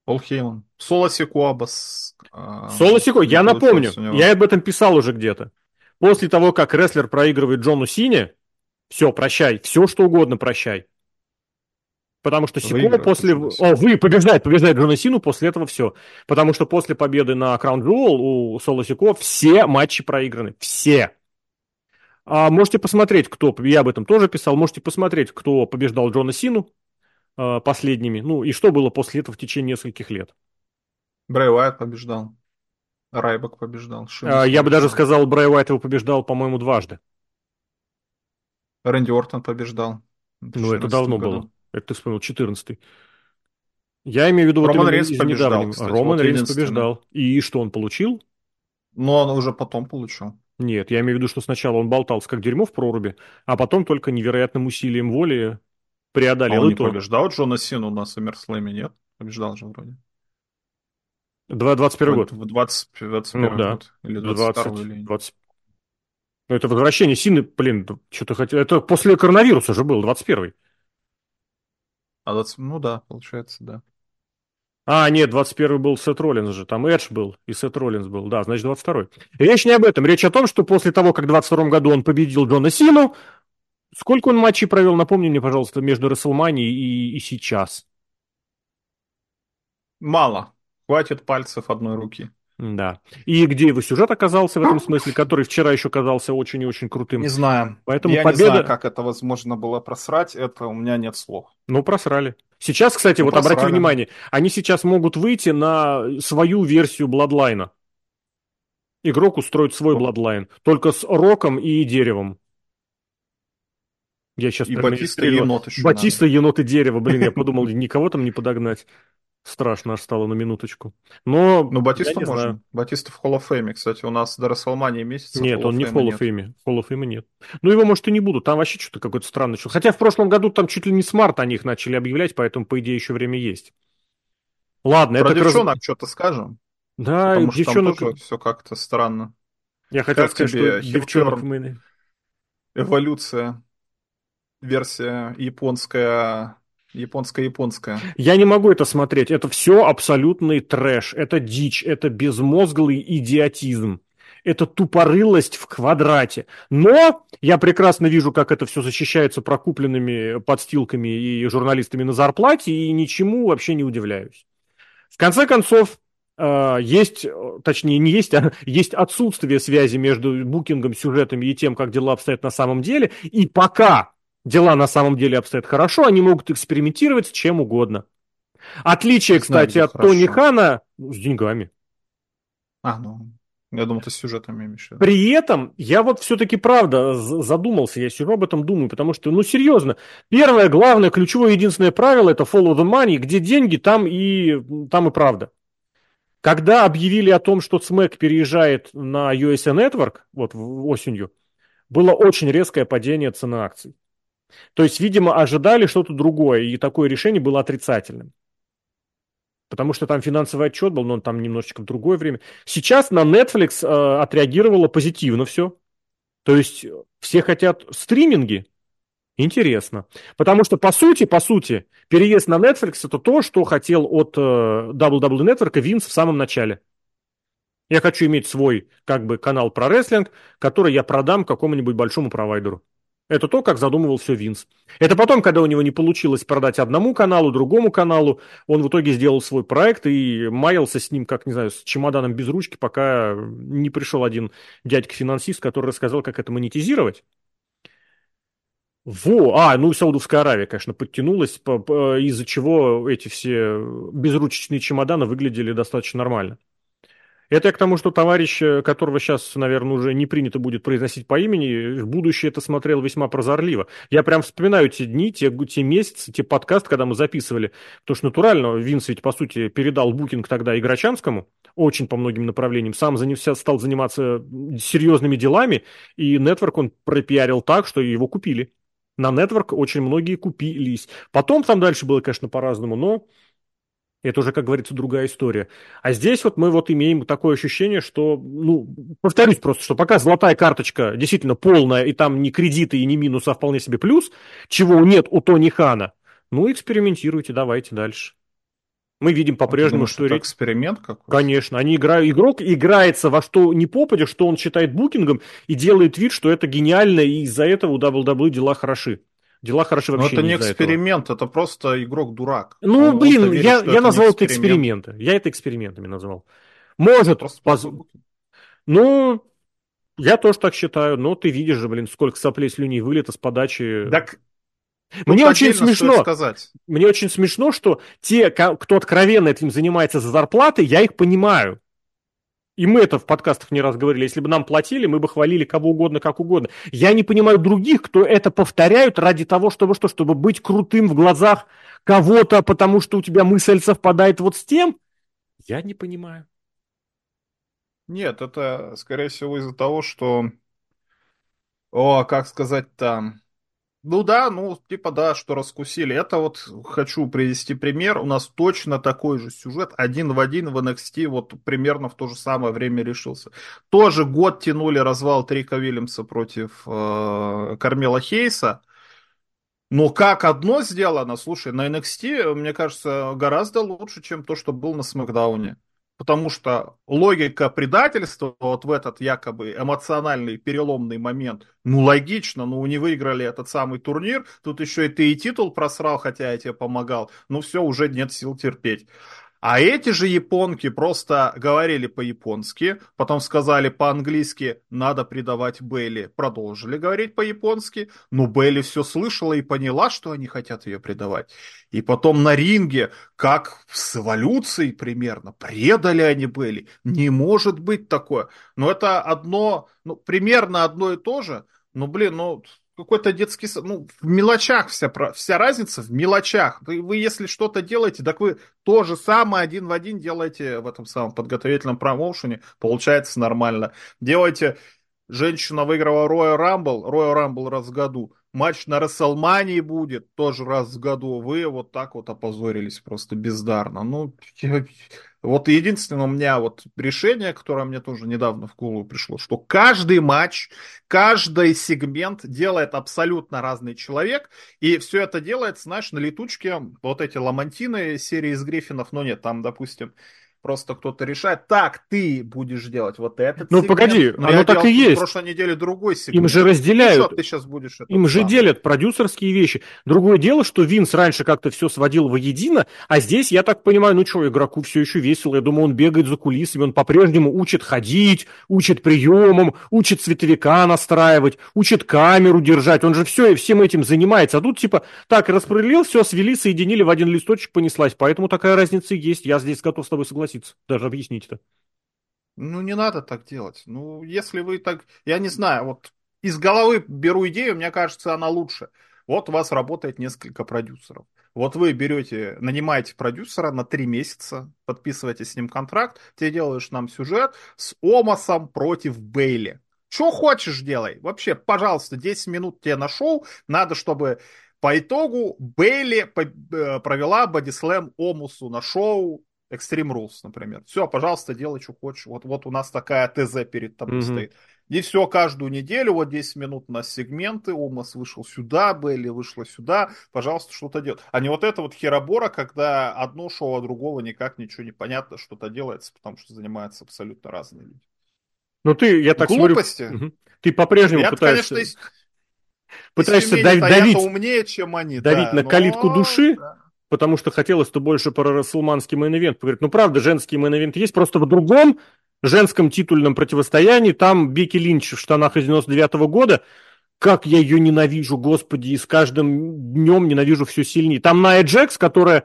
Пол Хейман. Соло Сикуабас. Соло Сико, я напомню, я об этом писал уже где-то. После того, как рестлер проигрывает Джону Сине, все, прощай, все что угодно прощай. Потому что Сико после... О, вы побеждает, побеждает Джона Сину, после этого все. Потому что после победы на Crown Jewel у Соло Сико все матчи проиграны. Все. А можете посмотреть, кто... Я об этом тоже писал. Можете посмотреть, кто побеждал Джона Сину э, последними. Ну, и что было после этого в течение нескольких лет. Брэй Уайт побеждал. Райбок побеждал. Шинс а, я бы даже сказал, Брэй Уайт его побеждал, по-моему, дважды. Рэнди Ортон побеждал. Ну, это давно году. было. Это ты вспомнил, 14-й. Я имею в виду Роман вот Рейнс побеждал, кстати, Роман вот Рейнс побеждал. И что он получил? Ну, он уже потом получил. Нет, я имею в виду, что сначала он болтался как дерьмо в проруби, а потом только невероятным усилием воли преодолел а он не побеждал Джона Сину на Саммерслэме, нет? Побеждал же вроде. 21 год. В 20, 21 ну, да. год. Или 22 20, или... 20... Ну, это возвращение Сины, блин, что-то хотел... Это после коронавируса же был, 21-й. А 20, ну да, получается, да. А, нет, 21 был Сет Роллинс же, там Эдж был и Сет Роллинс был, да, значит 22 Речь не об этом, речь о том, что после того, как в 22 году он победил Джона Сину, сколько он матчей провел, напомни мне, пожалуйста, между Расселманией и, и сейчас? Мало, хватит пальцев одной руки. Да. И где его сюжет оказался в этом смысле, который вчера еще казался очень и очень крутым. Не знаю. Поэтому Я победа... не знаю, как это возможно было просрать, это у меня нет слов. Ну, просрали. Сейчас, кстати, ну, вот просрали. обрати внимание, они сейчас могут выйти на свою версию Бладлайна. Игрок устроит свой Бладлайн, только с роком и деревом. Я сейчас и Батиста и енот еще Батиста, надо. енот и дерево. Блин, я подумал, никого там не подогнать. Страшно аж стало на минуточку. Но, ну, Батиста можно. Знаю. Батиста в Холл Фейме, кстати, у нас до Расселмании месяца. Нет, он не в Холл Фейме. В Холл Фейме нет. Ну, его, может, и не буду. Там вообще что-то какое-то странное. Хотя в прошлом году там чуть ли не смарт о них начали объявлять, поэтому, по идее, еще время есть. Ладно, Про это... девчонок раз... что-то скажем. Да, Потому девчонок... что там тоже все как-то странно. Я хотел как сказать, что девчонок мы... Эволюция. Версия японская Японская-японская. Я не могу это смотреть. Это все абсолютный трэш. Это дичь. Это безмозглый идиотизм. Это тупорылость в квадрате. Но я прекрасно вижу, как это все защищается прокупленными подстилками и журналистами на зарплате, и ничему вообще не удивляюсь. В конце концов, э, есть, точнее не есть, а есть отсутствие связи между букингом, сюжетами и тем, как дела обстоят на самом деле. И пока дела на самом деле обстоят хорошо, они могут экспериментировать с чем угодно. Отличие, кстати, от хорошо. Тони Хана с деньгами. А, ну, я думал, ты с сюжетами имеешь При этом я вот все-таки правда задумался, я все об этом думаю, потому что, ну, серьезно, первое, главное, ключевое, единственное правило – это follow the money, где деньги, там и, там и правда. Когда объявили о том, что СМЭК переезжает на USA Network, вот осенью, было очень резкое падение цены акций. То есть, видимо, ожидали что-то другое, и такое решение было отрицательным. Потому что там финансовый отчет был, но он там немножечко в другое время. Сейчас на Netflix э, отреагировало позитивно все. То есть все хотят стриминги. Интересно. Потому что, по сути, по сути, переезд на Netflix это то, что хотел от э, WWE Network Винс в самом начале. Я хочу иметь свой, как бы, канал про рестлинг, который я продам какому-нибудь большому провайдеру. Это то, как задумывал все Винс. Это потом, когда у него не получилось продать одному каналу, другому каналу, он в итоге сделал свой проект и маялся с ним, как, не знаю, с чемоданом без ручки, пока не пришел один дядька-финансист, который рассказал, как это монетизировать. Во, а, ну Саудовская Аравия, конечно, подтянулась, из-за чего эти все безручечные чемоданы выглядели достаточно нормально. Это я к тому, что товарищ, э, которого сейчас, наверное, уже не принято будет произносить по имени, в будущее это смотрел весьма прозорливо. Я прям вспоминаю те дни, те, те месяцы, те подкасты, когда мы записывали. Потому что натурально Винс ведь, по сути, передал букинг тогда Играчанскому, очень по многим направлениям. Сам занялся, стал заниматься серьезными делами, и Network он пропиарил так, что его купили. На Network очень многие купились. Потом там дальше было, конечно, по-разному, но это уже, как говорится, другая история. А здесь вот мы вот имеем такое ощущение, что, ну, повторюсь просто, что пока золотая карточка действительно полная, и там не кредиты и не минус, а вполне себе плюс, чего нет у Тони Хана, ну, экспериментируйте, давайте дальше. Мы видим по-прежнему, думаешь, что... Это эксперимент какой-то? Конечно, они играют, игрок играется во что не попадя, что он считает букингом, и делает вид, что это гениально, и из-за этого у WWE дела хороши. Дела хороши вообще Но это не, эксперимент, этого. это просто игрок-дурак. Ну, Он блин, верит, я, я назвал это эксперименты. Я это экспериментами назвал. Может, поз... ну, я тоже так считаю, но ты видишь же, блин, сколько соплей слюней вылета с подачи. Так мне Тут очень смешно. Сказать. Мне очень смешно, что те, кто откровенно этим занимается за зарплаты, я их понимаю. И мы это в подкастах не раз говорили. Если бы нам платили, мы бы хвалили кого угодно, как угодно. Я не понимаю других, кто это повторяют ради того, чтобы что, чтобы быть крутым в глазах кого-то, потому что у тебя мысль совпадает вот с тем. Я не понимаю. Нет, это, скорее всего, из-за того, что... О, как сказать там... Ну да, ну типа да, что раскусили. Это вот хочу привести пример. У нас точно такой же сюжет, один в один в NXT, вот примерно в то же самое время решился. Тоже год тянули развал Трика Вильямса против э, Кармела Хейса. Но как одно сделано, слушай, на NXT, мне кажется, гораздо лучше, чем то, что был на Смакдауне. Потому что логика предательства вот в этот якобы эмоциональный переломный момент, ну логично, ну не выиграли этот самый турнир, тут еще и ты и титул просрал, хотя я тебе помогал, ну все, уже нет сил терпеть. А эти же японки просто говорили по-японски, потом сказали по-английски «надо предавать Белли», продолжили говорить по-японски, но Белли все слышала и поняла, что они хотят ее предавать. И потом на ринге, как с эволюцией примерно, предали они Белли. Не может быть такое. Но это одно, ну, примерно одно и то же, ну, блин, ну, какой-то детский... Ну, в мелочах вся, вся разница, в мелочах. Вы, вы если что-то делаете, так вы то же самое один в один делаете в этом самом подготовительном промоушене, получается нормально. Делайте... Женщина выиграла Royal Rumble, Royal Rumble раз в году. Матч на Расселмании будет тоже раз в году. Вы вот так вот опозорились просто бездарно. Ну, вот единственное у меня вот решение, которое мне тоже недавно в голову пришло, что каждый матч, каждый сегмент делает абсолютно разный человек, и все это делается, знаешь, на летучке, вот эти ламантины серии из Гриффинов, но нет, там, допустим, просто кто-то решает, так, ты будешь делать вот этот Ну, сегмент, погоди, оно так и есть. В прошлой неделе другой сегмент. Им же разделяют. Что ты сейчас будешь Им сам. же делят продюсерские вещи. Другое дело, что Винс раньше как-то все сводил воедино, а здесь, я так понимаю, ну что, игроку все еще весело. Я думаю, он бегает за кулисами, он по-прежнему учит ходить, учит приемам, учит световика настраивать, учит камеру держать. Он же все, всем этим занимается. А тут типа, так, распределил, все, свели, соединили в один листочек, понеслась. Поэтому такая разница и есть. Я здесь готов с тобой согласиться согласиться. Даже объяснить это. Ну, не надо так делать. Ну, если вы так... Я не знаю, вот из головы беру идею, мне кажется, она лучше. Вот у вас работает несколько продюсеров. Вот вы берете, нанимаете продюсера на три месяца, подписываете с ним контракт, ты делаешь нам сюжет с Омасом против Бейли. Что хочешь делай. Вообще, пожалуйста, 10 минут тебе на шоу. Надо, чтобы по итогу Бейли э, провела бодислэм Омусу на шоу Extreme Rules, например. Все, пожалуйста, делай, что хочешь. Вот, вот у нас такая ТЗ перед тобой mm-hmm. стоит. И все, каждую неделю, вот 10 минут у нас сегменты, Омас вышел сюда, Белли вышла сюда, пожалуйста, что-то делать. А не вот это вот херобора, когда одно шоу, а другого никак ничего не понятно, что-то делается, потому что занимаются абсолютно разные люди. Ну ты, я так Глупости. смотрю, ты по-прежнему я пытаешься... Конечно, пытаешься давить, давить, умнее, чем они, давить да, на но... калитку души, да. Потому что хотелось-то больше про расселманский main event поговорить. Ну, правда, женский main event есть, просто в другом женском титульном противостоянии, там Бекки Линч в штанах из 99 -го года, как я ее ненавижу, господи, и с каждым днем ненавижу все сильнее. Там Ная Джекс, которая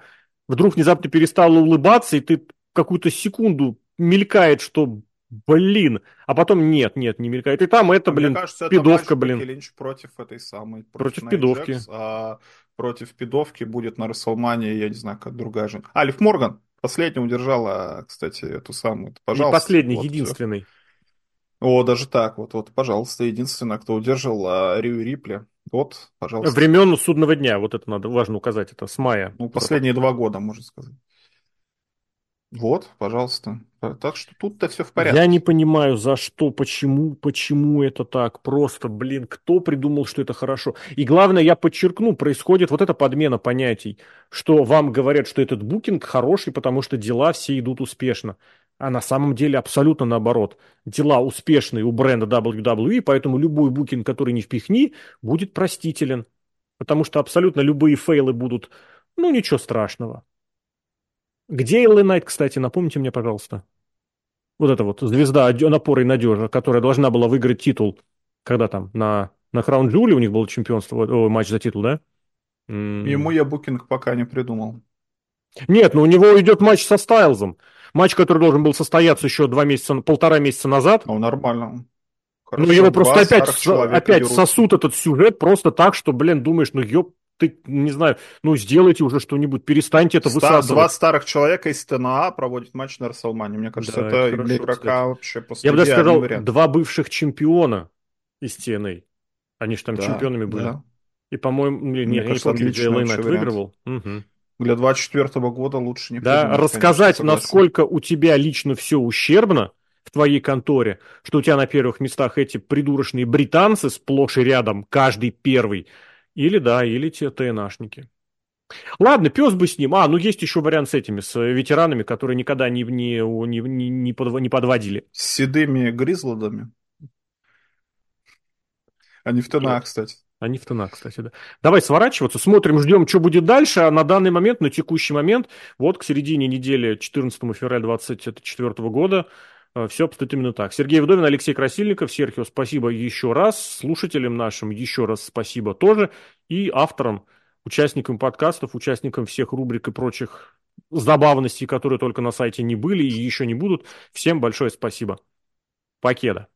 вдруг внезапно перестала улыбаться, и ты какую-то секунду мелькает, что блин, а потом нет, нет, не мелькает. И там это, блин, Мне кажется, пидовка, это блин. Линч против этой самой. Против Nia пидовки. Jax, а против пидовки будет на Расселмане, я не знаю, как другая же. А, Лив Морган. Последняя удержала, кстати, эту самую. Пожалуйста. Не последний, вот, единственный. Все. О, даже так, вот, вот, пожалуйста, единственная, кто удержал а, Рю Рипли. Вот, пожалуйста. Времен судного дня, вот это надо важно указать, это с мая. Ну, последние два года, можно сказать. Вот, пожалуйста. Так что тут-то все в порядке. Я не понимаю, за что, почему, почему это так. Просто, блин, кто придумал, что это хорошо. И главное, я подчеркну, происходит вот эта подмена понятий, что вам говорят, что этот букинг хороший, потому что дела все идут успешно. А на самом деле абсолютно наоборот. Дела успешные у бренда WWE, поэтому любой букинг, который не впихни, будет простителен. Потому что абсолютно любые фейлы будут, ну ничего страшного. Где Элли Найт, кстати, напомните мне, пожалуйста. Вот эта вот звезда напора и надежа, которая должна была выиграть титул, когда там, на, на Краун Джули у них было чемпионство, о, матч за титул, да? Ему я букинг пока не придумал. Нет, но у него идет матч со Стайлзом. Матч, который должен был состояться еще два месяца, полтора месяца назад. Ну, нормально. Хорошо, ну, его просто опять, опять сосут этот сюжет просто так, что, блин, думаешь, ну, ёп, ты, не знаю, ну, сделайте уже что-нибудь, перестаньте это высасывать. Два старых человека из ТНА проводят матч на Расселмане. Мне кажется, да, это, это для игрока кстати. вообще просто Я бы даже сказал, вариант. два бывших чемпиона из TNA. Они же там да, чемпионами были. Да. И, по-моему, Мне не, кажется, не помню, где Найт выигрывал. Угу. Для 24 -го года лучше не Да, придумать, рассказать, конечно, насколько у тебя лично все ущербно в твоей конторе, что у тебя на первых местах эти придурочные британцы сплошь и рядом, каждый первый, или да, или те ТНАшники. Ладно, пес бы с ним. А, ну есть еще вариант с этими, с ветеранами, которые никогда не, не, не, не, не, не подводили. С седыми гризлодами. Они в ТНА, вот. кстати. Они в ТНА, кстати, да. Давай сворачиваться, смотрим, ждем, что будет дальше. А на данный момент, на текущий момент, вот к середине недели 14 февраля 2024 года Все обстоит именно так. Сергей Вдовин, Алексей Красильников. Серхио, спасибо еще раз. Слушателям нашим еще раз спасибо тоже. И авторам, участникам подкастов, участникам всех рубрик и прочих забавностей, которые только на сайте не были и еще не будут. Всем большое спасибо. Покеда.